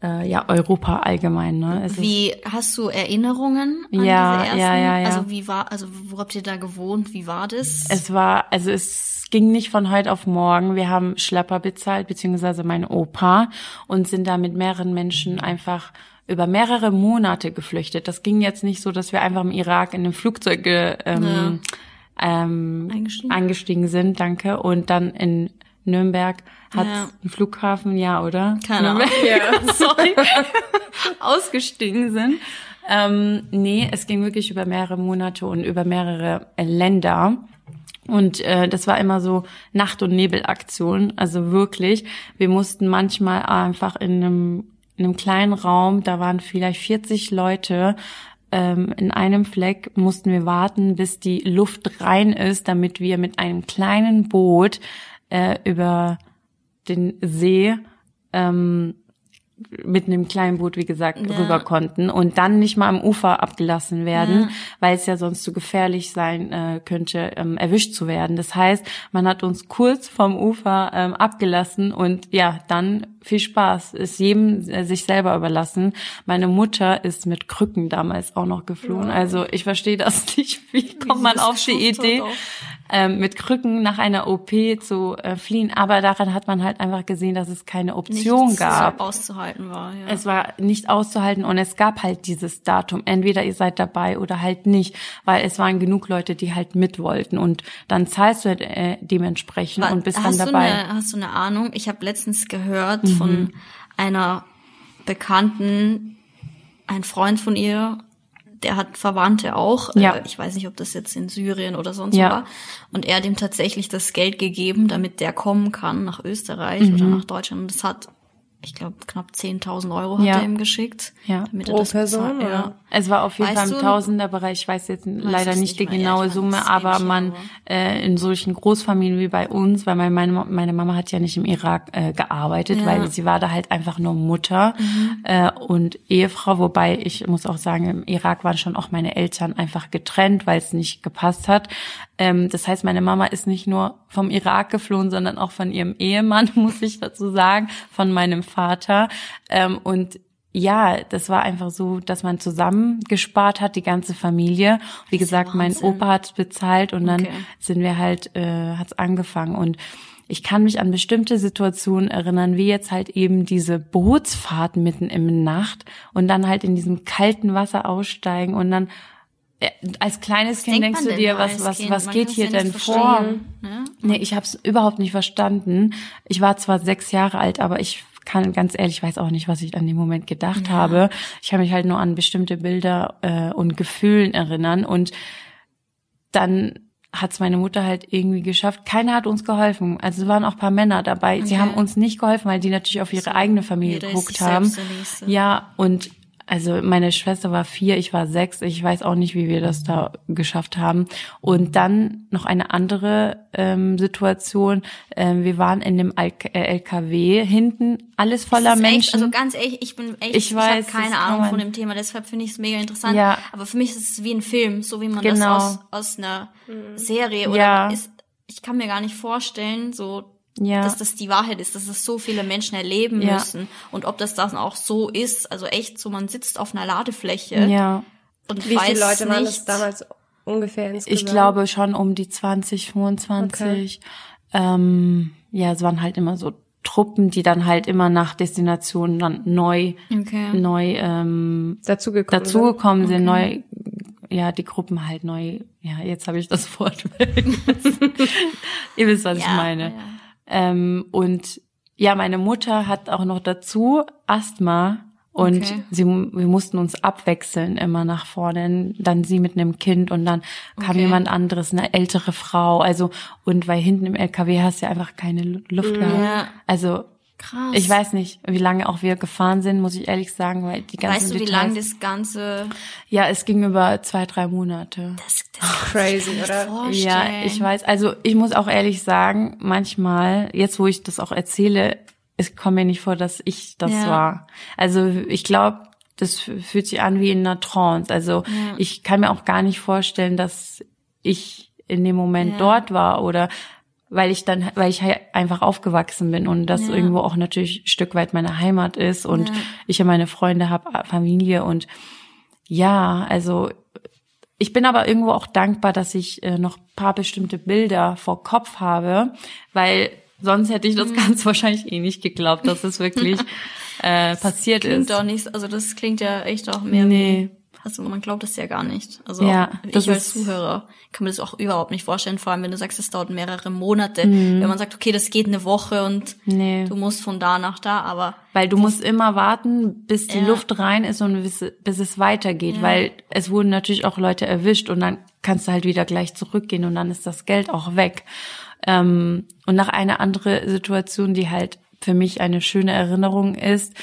Speaker 3: äh, ja, Europa allgemein, ne? Es ist,
Speaker 2: Wie hast du Erinnerungen an
Speaker 3: Ja,
Speaker 2: diese ersten?
Speaker 3: ja, ja, ja.
Speaker 2: Also wie war, also wo habt ihr da gewohnt? Wie war das?
Speaker 3: es war, also es ging nicht von heute auf morgen. Wir haben Schlepper bezahlt, beziehungsweise mein Opa und sind da mit mehreren Menschen einfach über mehrere Monate geflüchtet. Das ging jetzt nicht so, dass wir einfach im Irak in einem Flugzeug ähm, ähm,
Speaker 2: Eingestiegen?
Speaker 3: eingestiegen sind, danke. Und dann in Nürnberg hat
Speaker 2: Ja.
Speaker 3: einen Flughafen, ja, oder?
Speaker 2: Keine Ahnung.
Speaker 3: Nürnberg, sorry, ausgestiegen sind. Ähm, nee, es ging wirklich über mehrere Monate und über mehrere äh, Länder. Und äh, das war immer so Nacht- und Nebelaktion. Also wirklich, wir mussten manchmal einfach in einem, in einem kleinen Raum, da waren vielleicht 40 Leute, ähm, in einem Fleck mussten wir warten, bis die Luft rein ist, damit wir mit einem kleinen Boot äh, über den See ähm, mit einem kleinen Boot, wie gesagt,
Speaker 2: Ja.
Speaker 3: rüber konnten und dann nicht mal am Ufer abgelassen werden, weil es ja sonst zu gefährlich sein äh, könnte, ähm, erwischt zu werden. Das heißt, man hat uns kurz vom Ufer ähm, abgelassen und ja, dann viel Spaß. Ist jedem äh, sich selber überlassen. Meine Mutter ist mit Krücken damals auch noch geflohen. Also ich verstehe das nicht. Wie kommt
Speaker 2: sie
Speaker 3: man auf die Idee? ähm, mit Krücken nach einer OP zu äh, fliehen. Aber daran hat man halt einfach gesehen, dass es keine Option
Speaker 2: Nichts
Speaker 3: gab.
Speaker 2: auszuhalten war. Ja.
Speaker 3: Es war nicht auszuhalten und es gab halt dieses Datum. Entweder ihr seid dabei oder halt nicht, weil es waren genug Leute, die halt mit wollten und dann zahlst du äh, dementsprechend
Speaker 2: Wa-
Speaker 3: und bist dann dabei.
Speaker 2: Du eine, hast du eine Ahnung? Ich habe letztens gehört
Speaker 3: Mhm.
Speaker 2: von einer Bekannten, ein Freund von ihr, der hat Verwandte auch.
Speaker 3: Ja.
Speaker 2: Äh, Ich weiß nicht, ob das jetzt in Syrien oder sonst
Speaker 3: Ja.
Speaker 2: wo war. Und er hat ihm tatsächlich das Geld gegeben, damit der kommen kann nach Österreich oder
Speaker 3: Mhm.
Speaker 2: nach Deutschland. Und das hat, ich glaube, knapp 10.000 Euro hat
Speaker 3: Ja.
Speaker 2: er ihm geschickt.
Speaker 3: Ja.
Speaker 2: Damit
Speaker 1: Pro
Speaker 2: er das
Speaker 1: Person,
Speaker 2: bezahlt. Ja.
Speaker 3: Es war auf jeden
Speaker 2: Weißt
Speaker 3: Fall im Tausenderbereich. Ich weiß jetzt leider nicht
Speaker 2: nicht
Speaker 3: die.
Speaker 2: Ja,
Speaker 3: genaue
Speaker 2: weiß,
Speaker 3: Summe, aber man äh, in solchen Großfamilien wie bei uns, weil meine, meine, Mama hat ja nicht im Irak äh, gearbeitet,
Speaker 2: Ja. Mhm.
Speaker 3: weil sie war da halt einfach nur Mutter äh, und Ehefrau, wobei ich muss auch sagen, im Irak waren schon auch meine Eltern einfach getrennt, weil es nicht gepasst hat. Ähm, das heißt, meine Mama ist nicht nur vom Irak geflohen, sondern auch von ihrem Ehemann, muss ich dazu sagen, von meinem Vater. Ähm, und ja, das war einfach so, dass man zusammengespart hat, die ganze Familie. Wie gesagt, mein. Opa hat bezahlt und dann
Speaker 2: Okay.
Speaker 3: sind wir halt, äh, hat's angefangen und ich kann mich an bestimmte Situationen erinnern, wie jetzt halt eben diese Bootsfahrt mitten im Nacht und dann halt in diesem kalten Wasser aussteigen und dann als kleines Kind denkst du dir, was was
Speaker 2: Kind?
Speaker 3: was
Speaker 2: Man
Speaker 3: geht hier
Speaker 2: ja
Speaker 3: denn vor?
Speaker 2: ne?
Speaker 3: Nee, ich habe es überhaupt nicht verstanden. Ich war zwar sechs Jahre alt, aber ich kann ganz ehrlich, ich weiß auch nicht, was ich an dem Moment gedacht habe. Ich kann mich halt nur an bestimmte Bilder äh, und Gefühlen erinnern und dann hat's meine Mutter halt irgendwie geschafft. Keiner hat uns geholfen. Also es waren auch paar Männer dabei. Sie
Speaker 2: Okay.
Speaker 3: haben uns nicht geholfen, weil die natürlich auf ihre eigene Familie
Speaker 2: Jeder
Speaker 3: geguckt haben. Ja, und also meine Schwester war vier, ich war sechs. Ich weiß auch nicht, wie wir das da geschafft haben. Und dann noch eine andere ähm, Situation. Ähm, wir waren in dem Al äh, LKW hinten, alles voller
Speaker 2: Das ist
Speaker 3: Menschen.
Speaker 2: Echt, also ganz ehrlich, ich bin echt,
Speaker 3: Ich
Speaker 2: ich, habe keine Ahnung von dem Thema, deshalb finde ich es mega interessant.
Speaker 3: Ja.
Speaker 2: Aber für mich ist es wie ein Film, so wie man
Speaker 3: Genau.
Speaker 2: das aus, aus einer Serie oder
Speaker 3: Ja.
Speaker 2: ist, ich kann mir gar nicht vorstellen, so
Speaker 3: Ja.
Speaker 2: dass das die Wahrheit ist, dass es so viele Menschen erleben
Speaker 3: Ja.
Speaker 2: müssen und ob das dann auch so ist, also echt so, man sitzt auf einer Ladefläche
Speaker 3: ja.
Speaker 2: und
Speaker 1: Wie
Speaker 2: weiß
Speaker 1: viele Leute waren
Speaker 2: nicht,
Speaker 1: das damals ungefähr insgesamt?
Speaker 3: Ich glaube schon um die 20, 25. Ähm, ja, es waren halt immer so Truppen, die dann halt immer nach Destination dann neu,
Speaker 2: Okay.
Speaker 3: neu ähm,
Speaker 1: dazugekommen.
Speaker 3: dazugekommen sind, neu, ja, die Gruppen halt neu, ja, jetzt habe ich das Wort. Ihr wisst, was ich
Speaker 2: Ja,
Speaker 3: meine.
Speaker 2: ja.
Speaker 3: Ähm, und ja, meine Mutter hat auch noch dazu Asthma und
Speaker 2: Okay.
Speaker 3: sie, wir mussten uns abwechseln immer nach vorne. Dann sie mit einem Kind und dann kam
Speaker 2: Okay.
Speaker 3: jemand anderes, eine ältere Frau. Also und weil hinten im LKW hast du ja einfach keine Lu- Luft gehabt.
Speaker 2: Ja.
Speaker 3: Also
Speaker 2: Krass.
Speaker 3: ich weiß nicht, wie lange auch wir gefahren sind, muss ich ehrlich sagen, weil die ganzen
Speaker 2: Weißt du, wie
Speaker 3: Details,
Speaker 2: lange das Ganze
Speaker 3: Ja, es ging über zwei, drei Monate.
Speaker 2: das, das
Speaker 1: Crazy, oder?
Speaker 2: vorstellen.
Speaker 3: Ja, ich weiß. Also ich muss auch ehrlich sagen, manchmal, jetzt wo ich das auch erzähle, es kommt mir nicht vor, dass ich das
Speaker 2: Ja.
Speaker 3: war. Also ich glaube, das fühlt sich an wie in einer Trance. Also ich kann mir auch gar nicht vorstellen, dass ich in dem Moment
Speaker 2: Ja.
Speaker 3: dort war oder weil ich dann, weil ich halt einfach aufgewachsen bin und das
Speaker 2: Ja.
Speaker 3: irgendwo auch natürlich ein Stück weit meine Heimat ist und
Speaker 2: Ja.
Speaker 3: ich ja meine Freunde habe, Familie und ja, also ich bin aber irgendwo auch dankbar, dass ich äh, noch paar bestimmte Bilder vor Kopf habe, weil sonst hätte ich das
Speaker 2: Mhm.
Speaker 3: ganz wahrscheinlich eh nicht geglaubt, dass es wirklich äh, passiert
Speaker 2: klingt
Speaker 3: ist.
Speaker 2: doch nicht, also das klingt ja echt auch mehr
Speaker 3: Nee.
Speaker 2: wie, also man glaubt das ja gar nicht. Also
Speaker 3: Ja,
Speaker 2: ich als Zuhörer kann mir das auch überhaupt nicht vorstellen, vor allem wenn du sagst, es dauert mehrere Monate.
Speaker 3: Mhm.
Speaker 2: Wenn man sagt, okay, das geht eine Woche und
Speaker 3: Nee.
Speaker 2: du musst von da nach da, aber
Speaker 3: Weil du musst immer warten, bis die
Speaker 2: Ja.
Speaker 3: Luft rein ist und bis, bis es weitergeht,
Speaker 2: Ja.
Speaker 3: weil es wurden natürlich auch Leute erwischt und dann kannst du halt wieder gleich zurückgehen und dann ist das Geld auch weg. Ähm, und nach einer andere Situation, die halt für mich eine schöne Erinnerung ist,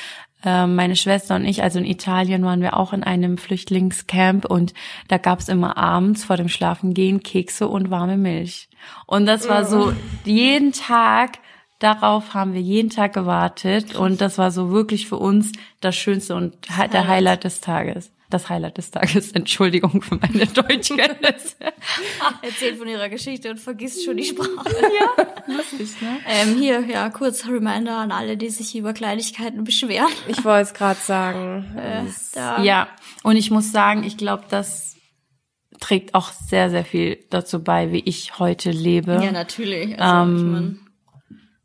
Speaker 3: meine Schwester und ich, also in Italien waren wir auch in einem Flüchtlingscamp und da gab's immer abends vor dem Schlafengehen Kekse und warme Milch. Und das war so jeden Tag Darauf haben wir jeden Tag gewartet und das war so wirklich für uns das Schönste und der Highlight des Tages. Das Highlight des Tages, Entschuldigung für meine Deutschkenntnisse.
Speaker 2: erzählt von ihrer Geschichte und vergisst schon die Sprache.
Speaker 3: Lustig, ne?
Speaker 2: Ähm, hier, ja, kurz Reminder an alle, die sich über Kleinigkeiten beschweren.
Speaker 1: Ich wollte es gerade sagen.
Speaker 2: Äh, da.
Speaker 3: Ja, und ich muss sagen, ich glaube, das trägt auch sehr, sehr viel dazu bei, wie ich heute lebe.
Speaker 2: Ja, natürlich. Also,
Speaker 3: Ähm,
Speaker 2: ich mein,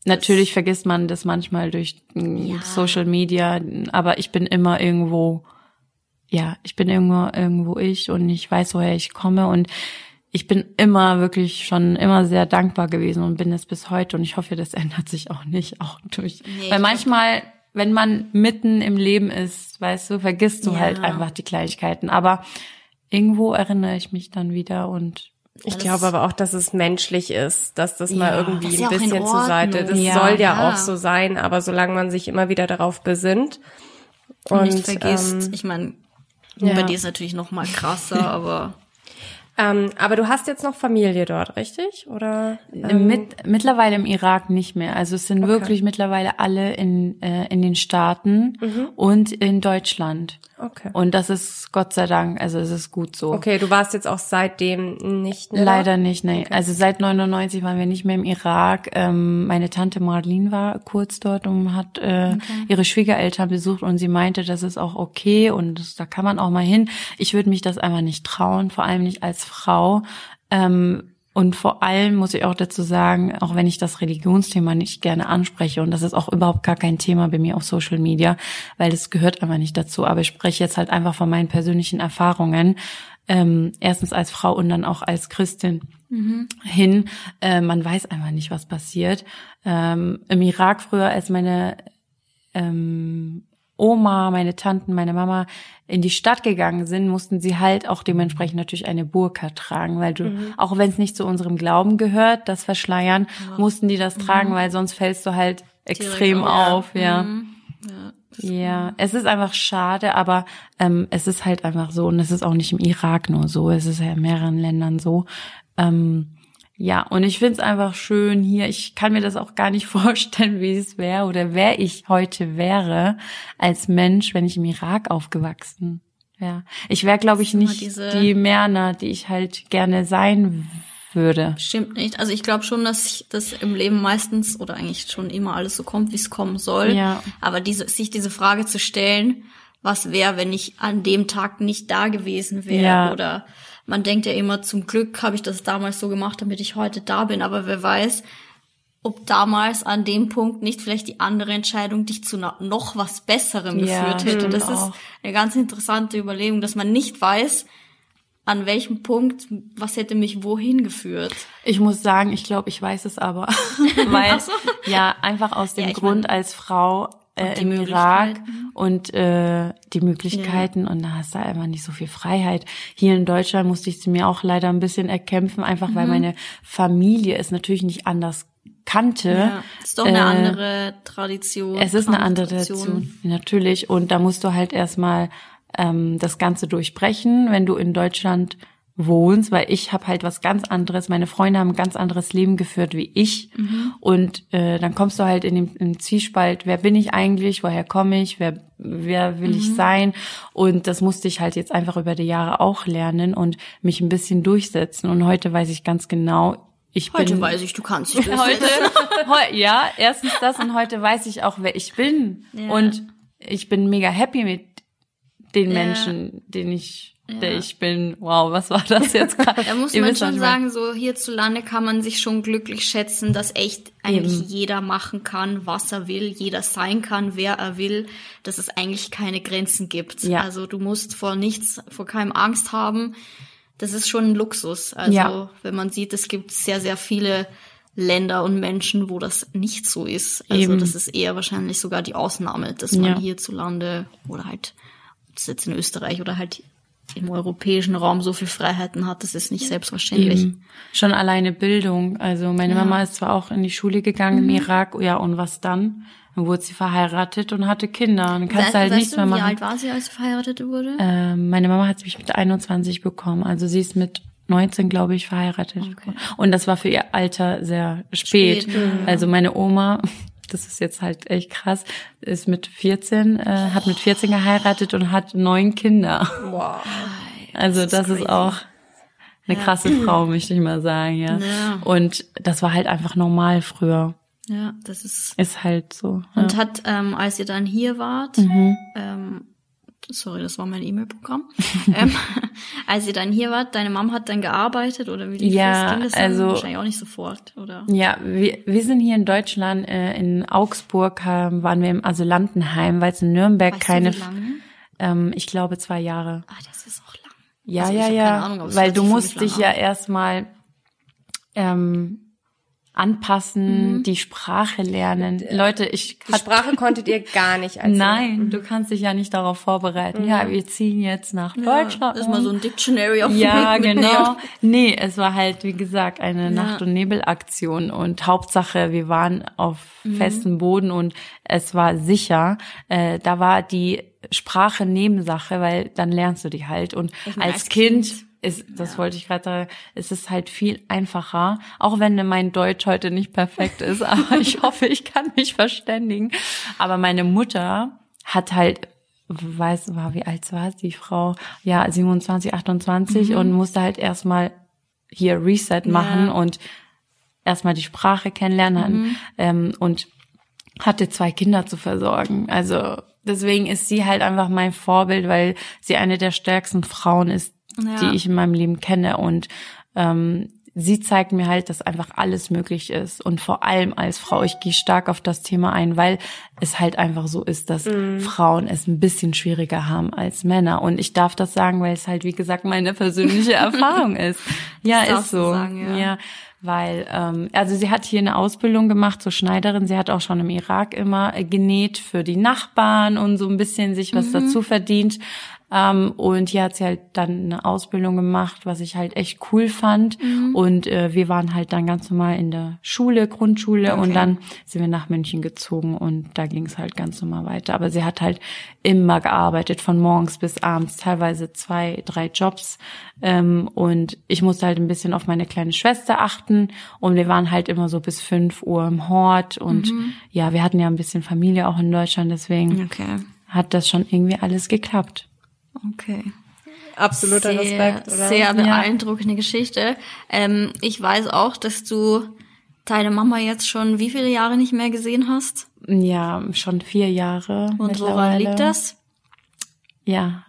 Speaker 3: Natürlich vergisst man das manchmal durch mm,
Speaker 2: Ja.
Speaker 3: Social Media, aber ich bin immer irgendwo, ja, ich bin irgendwo, irgendwo ich und ich weiß, woher ich komme und ich bin immer wirklich schon immer sehr dankbar gewesen und bin es bis heute und ich hoffe, das ändert sich auch nicht, auch durch,
Speaker 2: Nee,
Speaker 3: weil manchmal, wenn man mitten im Leben ist, weißt du, vergisst du
Speaker 2: Ja.
Speaker 3: halt einfach die Kleinigkeiten, aber irgendwo erinnere ich mich dann wieder und
Speaker 1: Ich glaube aber auch, dass es menschlich ist, dass das mal
Speaker 3: Ja.
Speaker 1: irgendwie
Speaker 2: Das
Speaker 1: ein bisschen zur Seite. Das.
Speaker 3: Ja.
Speaker 1: soll ja,
Speaker 2: Ja.
Speaker 1: auch so sein, aber solange man sich immer wieder darauf besinnt
Speaker 2: und
Speaker 1: und,
Speaker 2: nicht vergisst.
Speaker 1: ähm,
Speaker 2: ich meine,
Speaker 1: ja.
Speaker 2: bei dir ist natürlich noch mal krasser, aber
Speaker 1: ähm, aber du hast jetzt noch Familie dort, richtig? Oder?
Speaker 3: Mit, mittlerweile im Irak nicht mehr. Also es sind wirklich mittlerweile alle in, äh, in den Staaten und in Deutschland.
Speaker 1: Okay.
Speaker 3: Und das ist Gott sei Dank, also es ist gut so.
Speaker 1: Okay, du warst jetzt auch seitdem nicht mehr.
Speaker 3: Leider nicht, nee. Also seit 99 waren wir nicht mehr im Irak. Ähm, meine Tante Marlene war kurz dort und hat äh, ihre Schwiegereltern besucht und sie meinte, das ist auch okay und das, da kann man auch mal hin. Ich würde mich das einfach nicht trauen, vor allem nicht als Frau. Ähm, und vor allem muss ich auch dazu sagen, auch wenn ich das Religionsthema nicht gerne anspreche, und das ist auch überhaupt gar kein Thema bei mir auf Social Media, weil das gehört einfach nicht dazu, aber ich spreche jetzt halt einfach von meinen persönlichen Erfahrungen, ähm, erstens als Frau und dann auch als Christin hin. Äh, man weiß einfach nicht, was passiert. Ähm, Im Irak früher, als meine ähm, Oma, meine Tanten, meine Mama in die Stadt gegangen sind, mussten sie halt auch dementsprechend natürlich eine Burka tragen, weil du, mhm. auch wenn es nicht zu unserem Glauben gehört, das Verschleiern, ja. mussten die das mhm. tragen, weil sonst fällst du halt extrem auf, ja. Mhm. ja. Ja, es ist einfach schade, aber ähm, es ist halt einfach so und es ist auch nicht im Irak nur so, es ist ja in mehreren Ländern so. Ähm, ja, und ich find's einfach schön hier. Ich kann mir das auch gar nicht vorstellen, wie es wäre oder wer ich heute wäre als Mensch, wenn ich im Irak aufgewachsen wäre. Ich wäre, glaube ich, nicht die Merna, die ich halt gerne sein würde.
Speaker 2: Stimmt nicht. Also ich glaube schon, dass das im Leben meistens oder eigentlich schon immer alles so kommt, wie es kommen soll. Ja. Aber diese, sich diese Frage zu stellen, was wäre, wenn ich an dem Tag nicht da gewesen wäre ja. oder man denkt ja immer, zum Glück habe ich das damals so gemacht, damit ich heute da bin, aber wer weiß, ob damals an dem Punkt nicht vielleicht die andere Entscheidung dich zu noch was Besserem ja, geführt hätte. Das auch. ist eine ganz interessante Überlegung, dass man nicht weiß, an welchem Punkt, was hätte mich wohin geführt.
Speaker 3: Ich muss sagen, ich glaube, ich weiß es aber. Weil, so. ja, einfach aus dem ja, Grund mein, als Frau äh, im Irak und äh, die Möglichkeiten ja. und da hast du einfach nicht so viel Freiheit. Hier in Deutschland musste ich sie mir auch leider ein bisschen erkämpfen, einfach mhm. weil meine Familie es natürlich nicht anders kannte. Ja,
Speaker 2: ist doch eine äh, andere Tradition.
Speaker 3: Es ist eine andere Tradition, natürlich. Und da musst du halt erstmal ähm, das Ganze durchbrechen, wenn du in Deutschland wohnst, weil ich habe halt was ganz anderes, meine Freunde haben ein ganz anderes Leben geführt wie ich mhm. und äh, dann kommst du halt in dem im Zwiespalt, wer bin ich eigentlich, woher komme ich, wer wer will mhm. ich sein und das musste ich halt jetzt einfach über die Jahre auch lernen und mich ein bisschen durchsetzen und heute weiß ich ganz genau, ich
Speaker 2: heute
Speaker 3: bin,
Speaker 2: weiß ich, du kannst dich
Speaker 3: heute, heu, ja, erstens das und heute weiß ich auch, wer ich bin ja. und ich bin mega happy mit den ja. Menschen, den ich ja. ich bin. Wow, was war das jetzt gerade?
Speaker 2: da muss man schon sagen, so hierzulande kann man sich schon glücklich schätzen, dass echt eigentlich Eben. jeder machen kann, was er will, jeder sein kann, wer er will, dass es eigentlich keine Grenzen gibt. Ja. Also du musst vor nichts, vor keinem Angst haben. Das ist schon ein Luxus. Also ja. wenn man sieht, es gibt sehr, sehr viele Länder und Menschen, wo das nicht so ist. Also Eben. das ist eher wahrscheinlich sogar die Ausnahme, dass man hierzulande oder halt das jetzt in Österreich oder halt im europäischen Raum so viel Freiheiten hat, das ist nicht selbstverständlich. Eben.
Speaker 3: Schon alleine Bildung. Also meine ja. Mama ist zwar auch in die Schule gegangen mhm. im Irak, ja, und was dann? Dann wurde sie verheiratet und hatte Kinder. Dann kannst We du halt nichts mehr machen. Wie
Speaker 2: alt war sie, als sie verheiratet wurde?
Speaker 3: Ähm, meine Mama hat mich mit 21 bekommen. Also sie ist mit 19, glaube ich, verheiratet. Okay. Und das war für ihr Alter sehr spät. spät ja. Also meine Oma, das ist jetzt halt echt krass, ist mit 14, äh, hat mit 14 geheiratet und hat neun Kinder. Wow. Also das, das ist, ist, auch eine ja. krasse Frau, möchte ich mal sagen, ja. ja. Und das war halt einfach normal früher.
Speaker 2: Ja, das ist.
Speaker 3: Ist halt so.
Speaker 2: Und ja. hat, ähm, als ihr dann hier wart, mhm. ähm, sorry, das war mein E-Mail-Programm. ähm, als ihr dann hier wart, deine Mom hat dann gearbeitet oder wie lief
Speaker 3: ja,
Speaker 2: das? Ging also wahrscheinlich auch nicht sofort, oder?
Speaker 3: Ja, wir, wir sind hier in Deutschland, äh, in Augsburg äh, waren wir im Asylantenheim, weil es in Nürnberg weißt keine. Du wie lange? Ähm, ich glaube zwei Jahre.
Speaker 2: Ah, das ist auch lang.
Speaker 3: Ja, also ja, ja. Ahnung, weil du musst dich ja erstmal ähm, anpassen, mhm. die Sprache lernen. Leute, ich
Speaker 1: die Sprache konntet ihr gar nicht.
Speaker 3: Als Nein, mhm. du kannst dich ja nicht darauf vorbereiten. Mhm. Ja, wir ziehen jetzt nach ja, Deutschland.
Speaker 2: Ist mal so ein Dictionary auf
Speaker 3: Ja, genau. Nee, es war halt wie gesagt eine ja. Nacht- und Nebelaktion und Hauptsache, wir waren auf mhm. festem Boden und es war sicher. Äh, da war die Sprache Nebensache, weil dann lernst du die halt und als, als kind, kind ist, das ja. wollte ich gerade sagen, es ist halt viel einfacher, auch wenn mein Deutsch heute nicht perfekt ist, aber ich hoffe, ich kann mich verständigen. Aber meine Mutter hat halt, weiß, war, wie alt war die Frau? Ja, 27, 28 mhm. und musste halt erstmal hier Reset machen ja. und erstmal die Sprache kennenlernen mhm. ähm, und hatte zwei Kinder zu versorgen. Also deswegen ist sie halt einfach mein Vorbild, weil sie eine der stärksten Frauen ist, ja. die ich in meinem Leben kenne. Und ähm, sie zeigt mir halt, dass einfach alles möglich ist. Und vor allem als Frau, ich gehe stark auf das Thema ein, weil es halt einfach so ist, dass mhm. Frauen es ein bisschen schwieriger haben als Männer. Und ich darf das sagen, weil es halt, wie gesagt, meine persönliche Erfahrung ist. Ja, ist so. Sagen, ja. ja. weil ähm, also sie hat hier eine Ausbildung gemacht zur Schneiderin. Sie hat auch schon im Irak immer äh, genäht für die Nachbarn und so ein bisschen sich was dazu verdient. Ähm, und hier hat sie halt dann eine Ausbildung gemacht, was ich halt echt cool fand. Und äh, wir waren halt dann ganz normal in der Schule, Grundschule und dann sind wir nach München gezogen und da ging es halt ganz normal weiter. Aber sie hat halt immer gearbeitet, von morgens bis abends, teilweise zwei, drei Jobs. Ähm, und ich musste halt ein bisschen auf meine kleine Schwester achten und wir waren halt immer so bis fünf Uhr im Hort und ja, wir hatten ja ein bisschen Familie auch in Deutschland, deswegen
Speaker 2: Okay.
Speaker 3: hat das schon irgendwie alles geklappt.
Speaker 2: Okay.
Speaker 1: Absoluter
Speaker 2: sehr,
Speaker 1: Respekt, oder?
Speaker 2: Sehr beeindruckende Geschichte. Ähm, ich weiß auch, dass du deine Mama jetzt schon wie viele Jahre nicht mehr gesehen hast.
Speaker 3: Ja, schon vier Jahre.
Speaker 2: Und woran liegt das?
Speaker 3: Ja,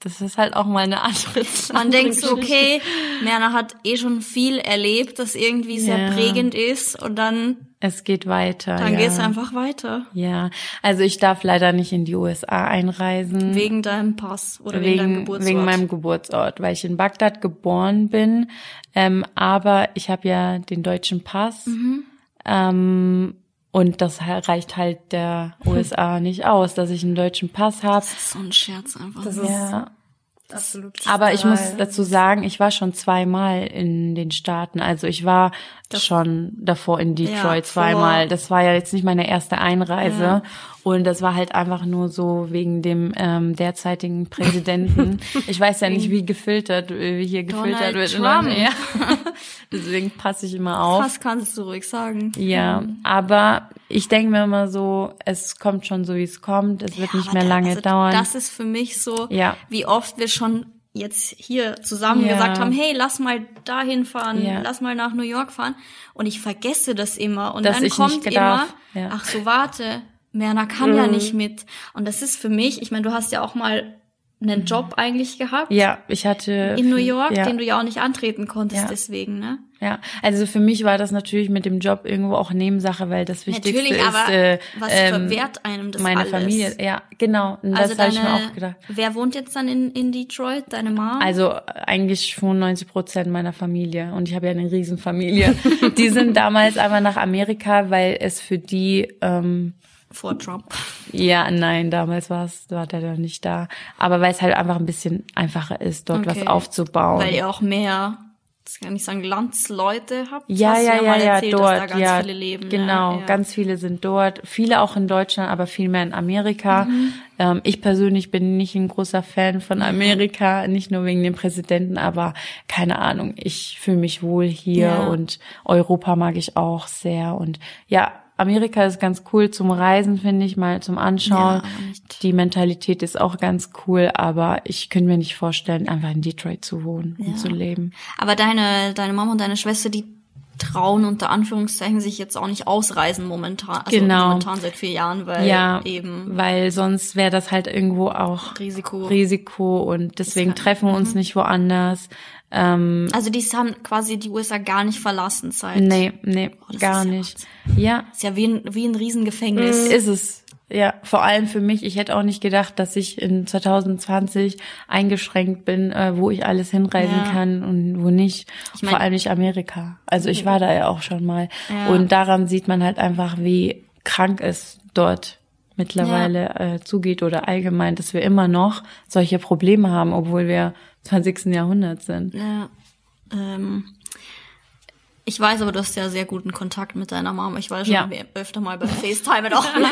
Speaker 3: das ist halt auch mal eine andere Zeit.
Speaker 2: Man denkt so, okay, Merna hat eh schon viel erlebt, das irgendwie sehr
Speaker 3: Ja.
Speaker 2: prägend ist und dann,
Speaker 3: Es geht weiter.
Speaker 2: dann
Speaker 3: ja.
Speaker 2: geht's einfach weiter.
Speaker 3: Ja, also ich darf leider nicht in die USA einreisen.
Speaker 2: Wegen deinem Pass oder wegen, deinem
Speaker 3: wegen,
Speaker 2: Geburtsort.
Speaker 3: wegen meinem Geburtsort, weil ich in Bagdad geboren bin. Ähm, aber ich habe ja den deutschen Pass.
Speaker 2: Mhm.
Speaker 3: Ähm, und das reicht halt der USA nicht aus, dass ich einen deutschen Pass habe.
Speaker 2: das ist so ein Scherz einfach.
Speaker 1: Das ist
Speaker 3: Ja.
Speaker 1: Absolut.
Speaker 3: Aber ich muss dazu sagen, ich war schon zweimal in den Staaten. Also ich war schon davor in Detroit
Speaker 2: Ja,
Speaker 3: zweimal. Das war ja jetzt nicht meine erste Einreise.
Speaker 2: Ja.
Speaker 3: Und das war halt einfach nur so wegen dem ähm, derzeitigen Präsidenten. ich weiß ja nicht, wie gefiltert, wie hier gefiltert
Speaker 2: Donald
Speaker 3: wird.
Speaker 2: Trump.
Speaker 3: Ja. Deswegen passe ich immer auf.
Speaker 2: Was kannst du ruhig sagen?
Speaker 3: Ja, aber ich denke mir immer so, es kommt schon so, wie es kommt. Es wird nicht
Speaker 2: Aber
Speaker 3: mehr lange
Speaker 2: also
Speaker 3: dauern.
Speaker 2: Das ist für mich so,
Speaker 3: Ja.
Speaker 2: wie oft wir schon jetzt hier zusammen
Speaker 3: Ja.
Speaker 2: gesagt haben, hey, lass mal dahin fahren,
Speaker 3: Ja.
Speaker 2: lass mal nach New York fahren. Und ich vergesse das immer. Und
Speaker 3: Dass
Speaker 2: dann kommt
Speaker 3: nicht
Speaker 2: immer.
Speaker 3: Ja.
Speaker 2: ach so, warte, Merna kann ja nicht mit. Und das ist für mich, ich meine, du hast ja auch mal einen Job eigentlich gehabt
Speaker 3: ja, ich hatte
Speaker 2: in New York,
Speaker 3: ja.
Speaker 2: den du ja auch nicht antreten konntest
Speaker 3: Ja.
Speaker 2: deswegen, ne?
Speaker 3: Ja, also für mich war das natürlich mit dem Job irgendwo auch Nebensache, weil das Wichtigste
Speaker 2: Natürlich,
Speaker 3: ist
Speaker 2: aber
Speaker 3: äh,
Speaker 2: was
Speaker 3: ähm,
Speaker 2: verwehrt einem das
Speaker 3: meine
Speaker 2: alles?
Speaker 3: Familie. Ja, genau. Und
Speaker 2: Also
Speaker 3: das habe ich mir auch gedacht.
Speaker 2: wer wohnt jetzt dann in, in Detroit? Deine Mom?
Speaker 3: Also eigentlich 95 Prozent meiner Familie und ich habe ja eine Riesenfamilie. die sind damals einfach nach Amerika, weil es für die ähm,
Speaker 2: vor Trump.
Speaker 3: ja, nein, damals war es, war der noch nicht da. Aber weil es halt einfach ein bisschen einfacher ist, dort was
Speaker 2: Okay.
Speaker 3: aufzubauen.
Speaker 2: Weil ihr auch mehr, das kann ich sagen, Landsleute habt.
Speaker 3: Ja, ja, ja, ja,
Speaker 2: erzählt, dass
Speaker 3: dort,
Speaker 2: da ganz
Speaker 3: ja,
Speaker 2: viele leben.
Speaker 3: genau,
Speaker 2: ne? ja.
Speaker 3: ganz viele sind dort, viele auch in Deutschland, aber viel mehr in Amerika.
Speaker 2: Mhm.
Speaker 3: Ähm, ich persönlich bin nicht ein großer Fan von Amerika, nicht nur wegen dem Präsidenten, aber keine Ahnung, ich fühle mich wohl hier
Speaker 2: Ja.
Speaker 3: und Europa mag ich auch sehr und ja, Amerika ist ganz cool zum Reisen, finde ich, mal zum Anschauen.
Speaker 2: Ja,
Speaker 3: Die Mentalität ist auch ganz cool, aber ich könnte mir nicht vorstellen, einfach in Detroit zu wohnen und zu leben.
Speaker 2: Aber deine, deine Mama und deine Schwester, die trauen unter Anführungszeichen sich jetzt auch nicht ausreisen momentan. Also
Speaker 3: Genau.
Speaker 2: momentan seit vier Jahren, weil
Speaker 3: ja,
Speaker 2: eben
Speaker 3: weil sonst wäre das halt irgendwo auch
Speaker 2: Risiko.
Speaker 3: Risiko und deswegen treffen wir uns nicht woanders. Ähm,
Speaker 2: Also die haben quasi die USA gar nicht verlassen seit.
Speaker 3: nee, nee,
Speaker 2: das
Speaker 3: gar
Speaker 2: ja
Speaker 3: nicht. Ja,
Speaker 2: Ist ja wie ein, wie ein Riesengefängnis.
Speaker 3: ist es. Ja, vor allem für mich. Ich hätte auch nicht gedacht, dass ich in 2020 eingeschränkt bin, äh, wo ich alles hinreisen
Speaker 2: Ja.
Speaker 3: kann und wo nicht.
Speaker 2: mein-
Speaker 3: vor allem nicht Amerika. Also ich war da ja auch schon mal.
Speaker 2: Ja.
Speaker 3: Und daran sieht man halt einfach, wie krank es dort mittlerweile äh, zugeht oder allgemein, dass wir immer noch solche Probleme haben, obwohl wir 20. Jahrhundert sind.
Speaker 2: Ja. Ähm, ich weiß aber, du hast ja sehr guten Kontakt mit deiner Mama. Ich war schon
Speaker 3: Ja.
Speaker 2: öfter mal beim FaceTime auch mit,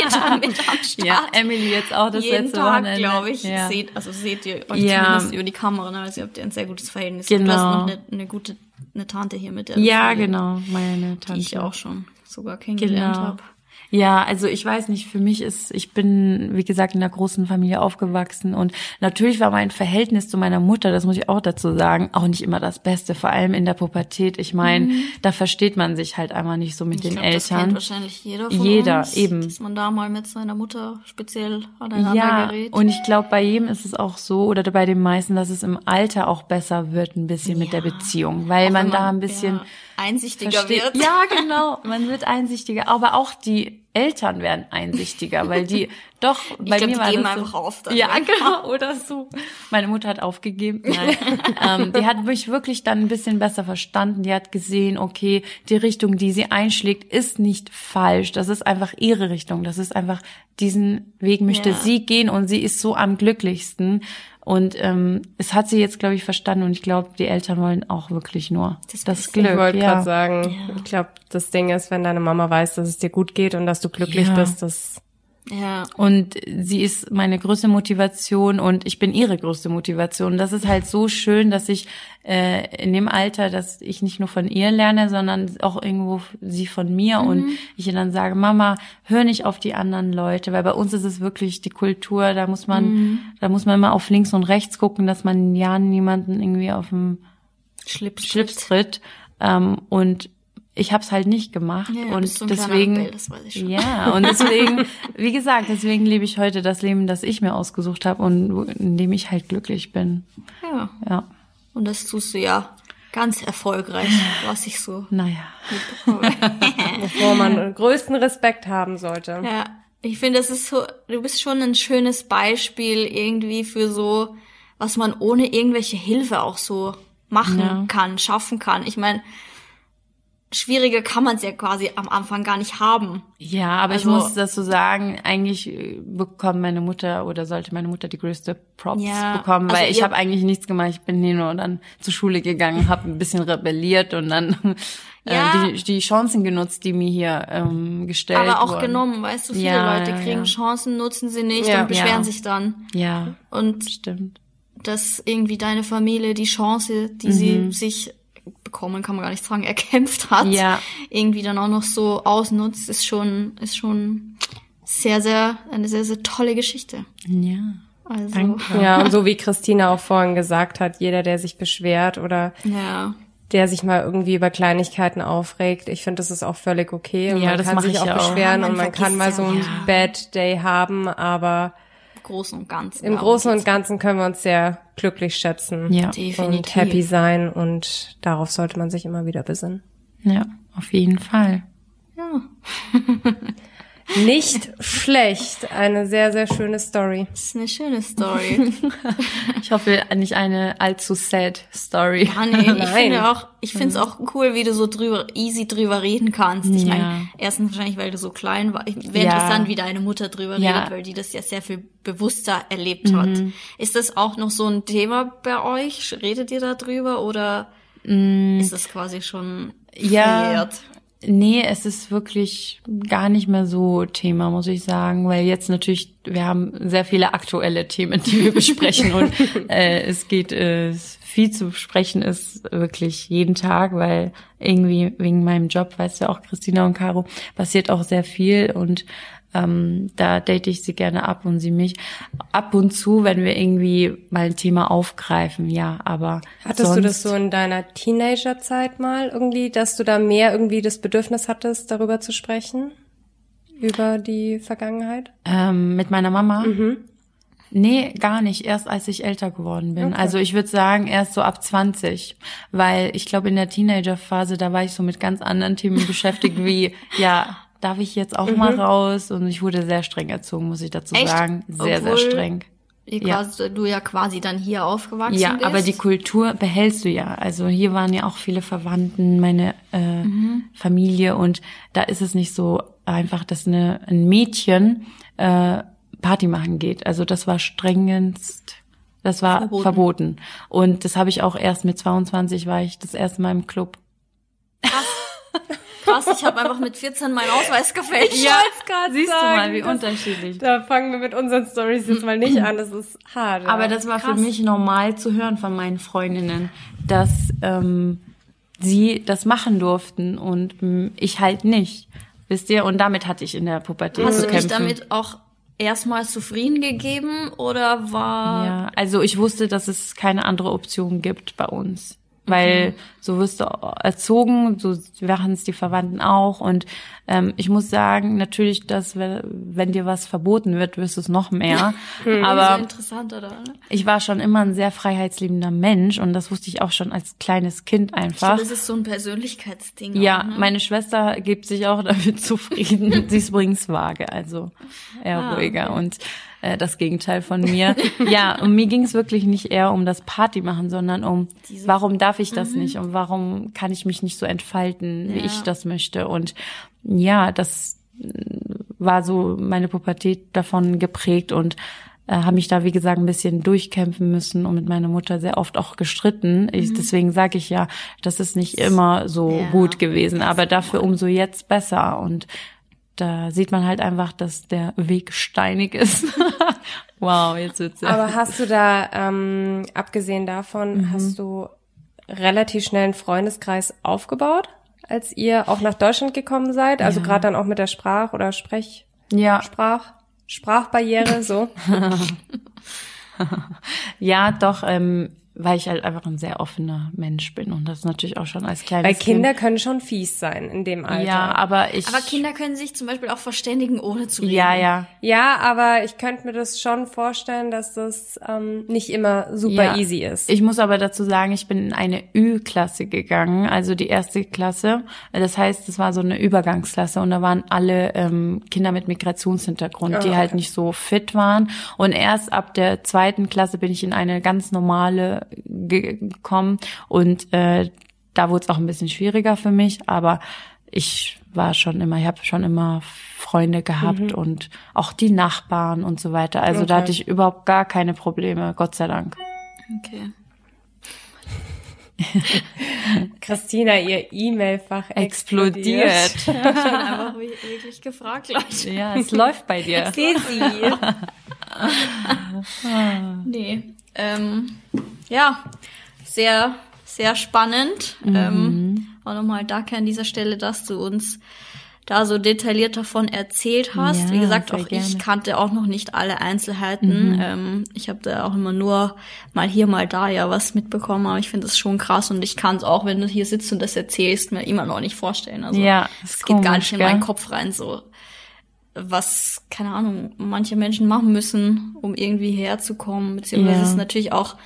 Speaker 2: mit am Start.
Speaker 3: Ja, Emily jetzt auch das
Speaker 2: Jeden
Speaker 3: letzte
Speaker 2: Tag, glaube ich,
Speaker 3: Ja.
Speaker 2: seht, also seht ihr euch
Speaker 3: Ja.
Speaker 2: zumindest über die Kamera, ne? also ihr habt ja ein sehr gutes Verhältnis. Und Du hast
Speaker 3: Genau.
Speaker 2: noch eine, eine gute eine Tante hier mit der
Speaker 3: ja,
Speaker 2: viel-
Speaker 3: genau, meine Tante.
Speaker 2: die ich auch schon sogar kennengelernt
Speaker 3: Genau.
Speaker 2: habe.
Speaker 3: Ja, also ich weiß nicht, für mich ist, ich bin, wie gesagt, in einer großen Familie aufgewachsen und natürlich war mein Verhältnis zu meiner Mutter, das muss ich auch dazu sagen, auch nicht immer das Beste, vor allem in der Pubertät. Ich meine, da versteht man sich halt einmal nicht so mit
Speaker 2: Mhm. Ich
Speaker 3: den
Speaker 2: glaube, das kennt
Speaker 3: Eltern.
Speaker 2: wahrscheinlich jeder von
Speaker 3: Jeder,
Speaker 2: uns,
Speaker 3: eben.
Speaker 2: dass man da mal mit seiner Mutter speziell aneinander
Speaker 3: Ja,
Speaker 2: gerät.
Speaker 3: und ich glaube, bei jedem ist es auch so, oder bei den meisten, dass es im Alter auch besser wird, ein bisschen mit der
Speaker 2: Ja.
Speaker 3: Beziehung, weil man
Speaker 2: wenn
Speaker 3: da ein bisschen
Speaker 2: ja. Einsichtiger
Speaker 3: versteht.
Speaker 2: wird.
Speaker 3: Ja, genau. Man wird einsichtiger. Aber auch die Eltern werden einsichtiger, weil die doch bei
Speaker 2: glaub,
Speaker 3: mir
Speaker 2: die
Speaker 3: war
Speaker 2: geben
Speaker 3: das
Speaker 2: einfach
Speaker 3: so,
Speaker 2: auf dann
Speaker 3: Ja,
Speaker 2: irgendwann.
Speaker 3: genau oder so. Meine Mutter hat aufgegeben. Nein, ähm, die hat mich wirklich dann ein bisschen besser verstanden. Die hat gesehen, okay, die Richtung, die sie einschlägt, ist nicht falsch. Das ist einfach ihre Richtung. Das ist einfach diesen Weg möchte
Speaker 2: Ja.
Speaker 3: sie gehen und sie ist so am glücklichsten. Und ähm, es hat sie jetzt, glaube ich, verstanden und ich glaube, die Eltern wollen auch wirklich nur
Speaker 2: Das
Speaker 3: das. Glück.
Speaker 1: Ich wollte
Speaker 3: ja.
Speaker 1: gerade sagen, ich glaube, das Ding ist, wenn deine Mama weiß, dass es dir gut geht und dass du glücklich
Speaker 3: Ja.
Speaker 1: bist, das
Speaker 2: Ja.
Speaker 3: Und sie ist meine größte Motivation und ich bin ihre größte Motivation. Das ist halt so schön, dass ich äh, in dem Alter, dass ich nicht nur von ihr lerne, sondern auch irgendwo sie von mir und ich ihr dann sage, Mama, hör nicht auf die anderen Leute, weil bei uns ist es wirklich die Kultur, da muss man, da muss man immer auf links und rechts gucken, dass man in Jahren niemanden irgendwie auf dem
Speaker 2: Schlips.
Speaker 3: Schlips tritt. Ähm, und ich habe es halt nicht gemacht
Speaker 2: Ja,
Speaker 3: und deswegen
Speaker 2: Rebell, das weiß ich schon.
Speaker 3: ja und deswegen wie gesagt deswegen lebe ich heute das Leben das ich mir ausgesucht habe und in dem ich halt glücklich bin
Speaker 2: Ja.
Speaker 3: ja
Speaker 2: Und das tust du ja ganz erfolgreich, was ich so
Speaker 3: naja
Speaker 1: wovor man größten Respekt haben sollte.
Speaker 2: Ja, ich finde, das ist so, du bist schon ein schönes Beispiel irgendwie für so, was man ohne irgendwelche Hilfe auch so machen
Speaker 3: Ja.
Speaker 2: kann, schaffen kann. Ich meine, schwieriger kann man es ja quasi am Anfang gar nicht haben.
Speaker 3: ja aber
Speaker 2: Also-
Speaker 3: ich muss dazu sagen eigentlich äh, bekommt meine Mutter oder sollte meine Mutter die größte Props
Speaker 2: Ja,
Speaker 3: bekommen weil
Speaker 2: also
Speaker 3: ich habe eigentlich nichts gemacht ich bin hier nur dann zur Schule gegangen habe ein bisschen rebelliert und dann
Speaker 2: Ja.
Speaker 3: äh, die, die Chancen genutzt die mir hier ähm, gestellt
Speaker 2: Aber auch
Speaker 3: wurden.
Speaker 2: genommen, weißt du, viele
Speaker 3: Ja,
Speaker 2: Leute kriegen. Chancen, nutzen sie nicht und beschweren sich dann.
Speaker 3: ja
Speaker 2: Und
Speaker 3: stimmt
Speaker 2: dass irgendwie deine Familie die Chance, die
Speaker 3: Mhm.
Speaker 2: sie sich bekommen, kann man gar nicht sagen, erkämpft hat,
Speaker 3: Ja.
Speaker 2: irgendwie dann auch noch so ausnutzt, ist schon, ist schon sehr, sehr, eine sehr, sehr tolle Geschichte.
Speaker 3: ja
Speaker 2: Also,
Speaker 3: Danke.
Speaker 1: Ja, und so wie Christina auch vorhin gesagt hat, jeder, der sich beschwert oder
Speaker 2: ja.
Speaker 1: der sich mal irgendwie über Kleinigkeiten aufregt, ich finde, das ist auch völlig okay. Und
Speaker 3: Ja,
Speaker 1: man
Speaker 3: das
Speaker 1: kann sich
Speaker 3: ich
Speaker 1: auch beschweren
Speaker 2: Ja, man
Speaker 1: und man kann mal so
Speaker 2: ja,
Speaker 1: einen. Bad Day haben, aber
Speaker 2: Großen und Ganzen.
Speaker 1: im Großen und. Ganzen können wir uns sehr glücklich schätzen
Speaker 3: Ja.
Speaker 1: und
Speaker 2: Definitiv.
Speaker 1: happy sein und darauf sollte man sich immer wieder besinnen.
Speaker 3: Ja, auf jeden Fall.
Speaker 2: Ja,
Speaker 1: Nicht schlecht, eine sehr, sehr schöne Story.
Speaker 2: das ist eine schöne Story.
Speaker 3: Ich hoffe nicht eine allzu sad Story.
Speaker 2: Ja, nee, ich
Speaker 1: Nein.
Speaker 2: finde auch, ich finde es auch cool, wie du so drüber, easy drüber reden kannst. Ich
Speaker 3: Ja.
Speaker 2: meine, erstens wahrscheinlich, weil du so klein warst. Wäre
Speaker 3: Ja.
Speaker 2: interessant, wie deine Mutter drüber
Speaker 3: Ja.
Speaker 2: redet, weil die das ja sehr viel bewusster erlebt hat. Ist das auch noch so ein Thema bei euch? Redet ihr da drüber oder ist das quasi schon
Speaker 3: Ja.
Speaker 2: verjährt?
Speaker 3: Nee, es ist wirklich gar nicht mehr so Thema, muss ich sagen, weil jetzt natürlich, wir haben sehr viele aktuelle Themen, die wir besprechen und äh, es geht, äh, viel zu besprechen ist wirklich jeden Tag, weil irgendwie wegen meinem Job, weißt du auch, Christina und Caro, passiert auch sehr viel und ähm, da date ich sie gerne ab und sie mich ab und zu, wenn wir irgendwie mal ein Thema aufgreifen, ja, aber
Speaker 1: Hattest du das so in deiner Teenagerzeit mal irgendwie, dass du da mehr irgendwie das Bedürfnis hattest, darüber zu sprechen? Über die Vergangenheit?
Speaker 3: Ähm, mit meiner Mama? Nee, gar nicht. Erst als ich älter geworden bin. Also ich würde sagen, erst so ab 20. Weil ich glaube, in der Teenagerphase, da war ich so mit ganz anderen Themen beschäftigt, wie, ja, darf ich jetzt auch mal raus? Und ich wurde sehr streng erzogen, muss ich dazu
Speaker 2: Echt?
Speaker 3: sagen. Sehr,
Speaker 2: Obwohl
Speaker 3: sehr streng. Ja.
Speaker 2: du ja quasi dann hier aufgewachsen
Speaker 3: Ja,
Speaker 2: bist.
Speaker 3: aber die Kultur behältst du ja. Also hier waren ja auch viele Verwandten, meine äh, Familie und da ist es nicht so einfach, dass eine, ein Mädchen äh, Party machen geht. Also das war strengendst, das war
Speaker 2: Verboten.
Speaker 3: verboten. Und das habe ich auch erst mit 22 war ich das erste Mal im Club.
Speaker 2: Krass, ich habe einfach mit 14 meinen Ausweis gefälscht.
Speaker 1: siehst
Speaker 3: Siehst du mal, wie unterschiedlich.
Speaker 1: Da fangen wir mit unseren Stories jetzt mal nicht an, das ist hart.
Speaker 3: Aber
Speaker 1: ja.
Speaker 3: das war
Speaker 2: Krass.
Speaker 3: für mich normal zu hören von meinen Freundinnen, dass ähm, sie das machen durften und mm, ich halt nicht. Wisst ihr? Und damit hatte ich in der Pubertät
Speaker 2: Hast
Speaker 3: zu
Speaker 2: du dich damit auch erstmal zufrieden gegeben oder war
Speaker 3: ja, also ich wusste, dass es keine andere Option gibt bei uns. Weil so wirst du erzogen, so machen es die Verwandten auch und ähm, ich muss sagen, natürlich, dass wenn, dir was verboten wird, wirst du es noch mehr. Aber
Speaker 2: so interessant, oder?
Speaker 3: ich war schon immer ein sehr freiheitsliebender Mensch und das wusste ich auch schon als kleines Kind einfach.
Speaker 2: glaube, das ist so ein Persönlichkeitsding.
Speaker 3: Ja,
Speaker 2: auch, ne?
Speaker 3: meine Schwester gibt sich auch damit zufrieden. Sie ist übrigens vage, also eher
Speaker 2: Ah,
Speaker 3: ruhiger und äh, das Gegenteil von mir. ja, und mir ging es wirklich nicht eher um das Party machen, sondern um,
Speaker 2: Diese-
Speaker 3: warum darf ich das nicht und warum kann ich mich nicht so entfalten, wie
Speaker 2: Ja.
Speaker 3: ich das möchte. Und ja, das äh, war so meine Pubertät davon geprägt und äh, habe mich da, wie gesagt, ein bisschen durchkämpfen müssen und mit meiner Mutter sehr oft auch gestritten. Ich, deswegen sage ich ja, das ist nicht immer so
Speaker 2: Mhm. Ja,
Speaker 3: gut gewesen, aber dafür umso jetzt besser. Und da sieht man halt einfach, dass der Weg steinig ist. wow, jetzt wird's ja.
Speaker 1: Aber hast du da, ähm, abgesehen davon,
Speaker 3: Mhm.
Speaker 1: hast du relativ schnell einen Freundeskreis aufgebaut, als ihr auch nach Deutschland gekommen seid? Also gerade dann auch mit der Sprach- oder Sprech,
Speaker 3: Ja,
Speaker 1: Sprach, Sprachbarriere, so.
Speaker 3: ja, doch, ähm, weil ich halt einfach ein sehr offener Mensch bin und das natürlich auch schon als kleines
Speaker 1: Weil Kinder
Speaker 3: Kind.
Speaker 1: können schon fies sein in dem Alter.
Speaker 3: Ja, aber ich.
Speaker 2: Aber Kinder können sich zum Beispiel auch verständigen, ohne zu reden.
Speaker 3: Ja, ja.
Speaker 1: Ja, aber ich könnte mir das schon vorstellen, dass das ähm, nicht immer super
Speaker 3: Ja.
Speaker 1: easy ist.
Speaker 3: Ich muss aber dazu sagen, ich bin in eine Ü-Klasse gegangen, also die erste Klasse. Das heißt, es war so eine Übergangsklasse und da waren alle ähm, Kinder mit Migrationshintergrund, die
Speaker 1: Ah,
Speaker 3: halt
Speaker 1: okay.
Speaker 3: nicht so fit waren. Und erst ab der zweiten Klasse bin ich in eine ganz normale gekommen und äh, da wurde es auch ein bisschen schwieriger für mich, aber ich war schon immer, ich habe schon immer Freunde gehabt und auch die Nachbarn und so weiter. Also da
Speaker 1: Okay.
Speaker 3: hatte ich überhaupt gar keine Probleme, Gott sei Dank.
Speaker 2: Okay.
Speaker 1: Christina, ihr E-Mail-Fach explodiert.
Speaker 3: explodiert.
Speaker 2: Ich habe einfach wi- wirklich gefragt, Leute.
Speaker 3: Ja, es läuft bei dir.
Speaker 1: Sisi.
Speaker 2: Nee. Ähm, ja, sehr, sehr spannend.
Speaker 3: Mhm.
Speaker 2: Ähm, auch nochmal danke an dieser Stelle, dass du uns da so detailliert davon erzählt hast.
Speaker 3: Ja,
Speaker 2: Wie gesagt, auch ich
Speaker 3: gerne. Mhm.
Speaker 2: kannte auch noch nicht alle Einzelheiten. Ähm, ich habe da auch immer nur mal hier, mal da ja was mitbekommen, aber ich finde das schon krass und ich kann es auch, wenn du hier sitzt und das erzählst, mir immer noch nicht vorstellen. Also
Speaker 3: Ja,
Speaker 2: es geht gar
Speaker 3: komisch,
Speaker 2: nicht in
Speaker 3: gell?
Speaker 2: meinen Kopf rein so was, keine Ahnung, manche Menschen machen müssen, um irgendwie herzukommen, beziehungsweise
Speaker 3: Ja.
Speaker 2: es ist natürlich auch,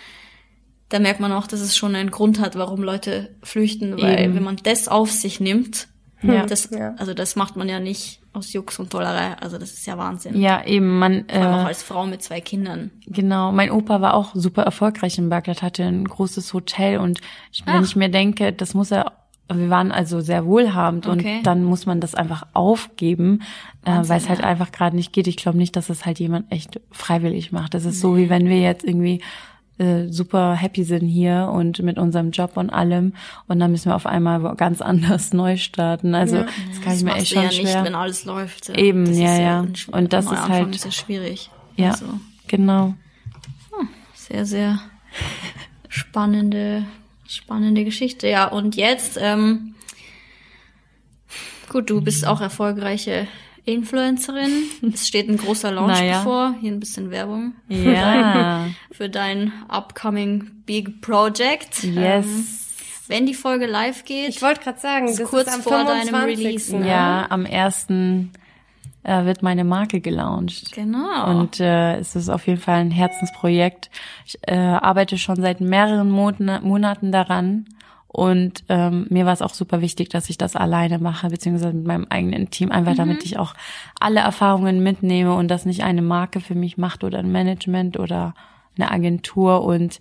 Speaker 2: da merkt man auch, dass es schon einen Grund hat, warum Leute flüchten, weil
Speaker 3: Eben.
Speaker 2: wenn man das auf sich nimmt,
Speaker 3: Ja.
Speaker 2: das,
Speaker 1: Ja.
Speaker 2: also das macht man ja nicht aus Jux und Tollerei, also das ist ja Wahnsinn.
Speaker 3: Ja, eben, man,
Speaker 2: Vor allem auch
Speaker 3: äh,
Speaker 2: als Frau mit zwei Kindern.
Speaker 3: genau, mein Opa war auch super erfolgreich in Bagdad, hatte ein großes Hotel und ich, wenn
Speaker 2: Ach.
Speaker 3: ich mir denke, das muss er, wir waren also sehr wohlhabend
Speaker 2: Okay.
Speaker 3: und dann muss man das einfach aufgeben, äh, weil es halt
Speaker 2: ja.
Speaker 3: einfach gerade nicht geht. Ich glaube nicht, dass es halt jemand echt freiwillig macht. Das ist so, wie wenn wir jetzt irgendwie äh, super happy sind hier und mit unserem Job und allem und dann müssen wir auf einmal ganz anders neu starten. Also das kann ich mir echt schon
Speaker 2: ja
Speaker 3: schwer.
Speaker 2: nicht, wenn alles läuft. Ja.
Speaker 3: Eben,
Speaker 2: das
Speaker 3: ja, ja. Und das ist halt-
Speaker 2: ist ja schwierig.
Speaker 3: ja,
Speaker 2: Also,
Speaker 3: genau.
Speaker 2: Sehr, sehr spannende, spannende Geschichte. Ja, und jetzt, ähm, gut, du bist auch erfolgreiche Influencerin. Es steht ein großer Launch
Speaker 3: Naja.
Speaker 2: bevor. Hier ein bisschen Werbung
Speaker 3: Ja.
Speaker 2: für dein upcoming Big Project. Ähm,
Speaker 3: Yes.
Speaker 2: wenn die Folge live geht,
Speaker 1: Ich wollte gerade sagen,
Speaker 2: Ist
Speaker 1: das
Speaker 2: kurz
Speaker 1: ist am
Speaker 2: vor deinem
Speaker 1: 25.
Speaker 2: Release,
Speaker 1: ne?
Speaker 3: Ja, am ersten äh, wird meine Marke gelauncht.
Speaker 2: genau.
Speaker 3: Und äh, es ist auf jeden Fall ein Herzensprojekt. Ich äh, arbeite schon seit mehreren Mon Monaten daran. Und ähm, mir war es auch super wichtig, dass ich das alleine mache, beziehungsweise mit meinem eigenen Team, einfach damit ich auch alle Erfahrungen mitnehme und das nicht eine Marke für mich macht oder ein Management oder eine Agentur. Und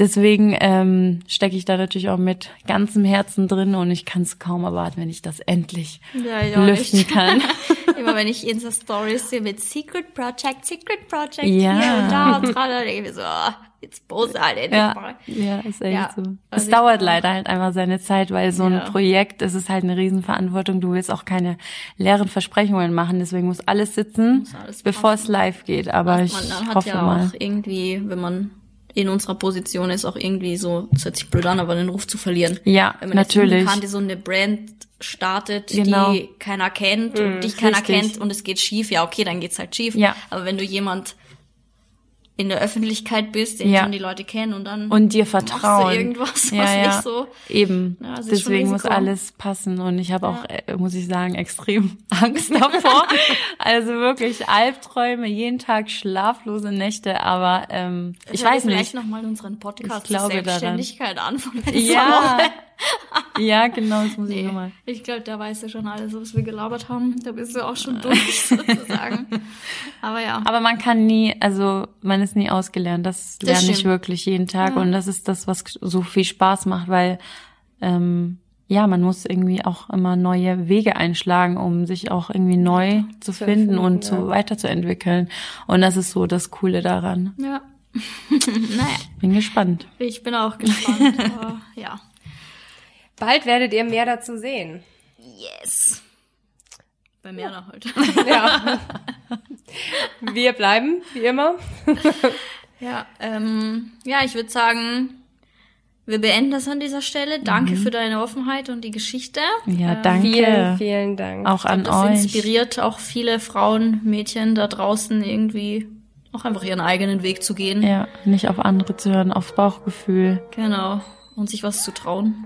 Speaker 3: deswegen ähm, stecke ich da natürlich auch mit ganzem Herzen drin und ich kann es kaum erwarten, wenn ich das endlich
Speaker 2: Ja,
Speaker 3: lüften kann.
Speaker 2: Immer wenn ich Insta Stories sehe mit Secret Project, Secret Project
Speaker 3: Ja.
Speaker 2: hier und da und gerade, denke ich mir so, ah, jetzt pose halt endlich
Speaker 3: Ja,
Speaker 2: mal.
Speaker 3: ja, ist echt
Speaker 2: Ja,
Speaker 3: so.
Speaker 2: also
Speaker 3: Es dauert leider halt einfach seine Zeit, weil so ein
Speaker 2: Ja.
Speaker 3: Projekt, es ist halt eine Riesenverantwortung. Du willst auch keine leeren Versprechungen machen, deswegen muss alles sitzen,
Speaker 2: Muss alles
Speaker 3: bevor es live geht. Aber ich
Speaker 2: Man,
Speaker 3: hoffe
Speaker 2: ja
Speaker 3: mal.
Speaker 2: auch irgendwie, wenn man in unserer Position ist, auch irgendwie so, das hört sich blöd an, aber den Ruf zu verlieren.
Speaker 3: Ja,
Speaker 2: wenn man
Speaker 3: natürlich.
Speaker 2: kann, die so eine Brand startet,
Speaker 3: Genau.
Speaker 2: die keiner kennt und dich keiner
Speaker 3: richtig.
Speaker 2: kennt und es geht schief, ja okay, dann geht's halt schief.
Speaker 3: Ja.
Speaker 2: Aber wenn du jemand in der Öffentlichkeit bist, den
Speaker 3: Ja.
Speaker 2: schon die Leute kennen und dann
Speaker 3: Und dir
Speaker 2: machst
Speaker 3: vertrauen.
Speaker 2: du irgendwas,
Speaker 3: ja,
Speaker 2: was
Speaker 3: ja.
Speaker 2: nicht so.
Speaker 3: Eben.
Speaker 2: Ja,
Speaker 3: Deswegen muss alles passen. Und ich habe auch, äh, muss ich sagen, extrem Angst davor. also wirklich Albträume, jeden Tag schlaflose Nächte. Aber ähm, ich
Speaker 2: dir
Speaker 3: weiß
Speaker 2: vielleicht
Speaker 3: nicht.
Speaker 2: noch mal unseren Podcast
Speaker 3: Ich glaube
Speaker 2: zur
Speaker 3: daran.
Speaker 2: Selbstständigkeit an von letzter
Speaker 3: Ja,
Speaker 2: Woche.
Speaker 3: Ja, genau, das muss ich
Speaker 2: Nee,
Speaker 3: nochmal.
Speaker 2: ich glaube, da weißt du schon alles, was wir gelabert haben. Da bist du auch schon durch, sozusagen. Aber ja.
Speaker 3: Aber man kann nie, also man ist nie ausgelernt. Das
Speaker 2: Das
Speaker 3: lerne ich
Speaker 2: stimmt.
Speaker 3: wirklich jeden Tag.
Speaker 2: Ja.
Speaker 3: Und das ist das, was so viel Spaß macht, weil ähm, ja, man muss irgendwie auch immer neue Wege einschlagen, um sich auch irgendwie neu zu finden und
Speaker 1: ja.
Speaker 3: zu weiterzuentwickeln. Und das ist so das Coole daran.
Speaker 2: Ja. naja,
Speaker 3: Bin gespannt.
Speaker 2: ich bin auch gespannt. Aber ja.
Speaker 1: Bald werdet ihr mehr dazu sehen.
Speaker 2: Yes. Bei mir noch heute.
Speaker 1: Ja. Wir bleiben, wie immer.
Speaker 2: Ja, ähm, ja, ich würde sagen, wir beenden das an dieser Stelle. Danke für deine Offenheit und die Geschichte.
Speaker 3: Ja,
Speaker 2: Ähm,
Speaker 3: danke.
Speaker 1: Vielen, vielen Dank.
Speaker 3: Auch an
Speaker 2: Das
Speaker 3: euch.
Speaker 2: inspiriert auch viele Frauen, Mädchen da draußen irgendwie auch einfach ihren eigenen Weg zu gehen.
Speaker 3: Ja, nicht auf andere zu hören, auf Bauchgefühl.
Speaker 2: Genau. Und sich was zu trauen.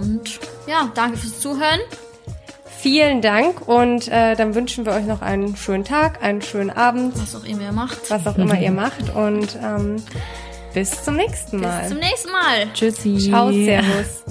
Speaker 2: Und ja, danke fürs Zuhören.
Speaker 1: Vielen Dank und äh, dann wünschen wir euch noch einen schönen Tag, einen schönen Abend,
Speaker 2: Was auch immer ihr macht.
Speaker 1: was auch immer ihr macht und ähm, bis zum nächsten
Speaker 2: Bis
Speaker 1: Mal.
Speaker 2: zum nächsten Mal.
Speaker 3: Tschüssi.
Speaker 1: Ciao, Servus.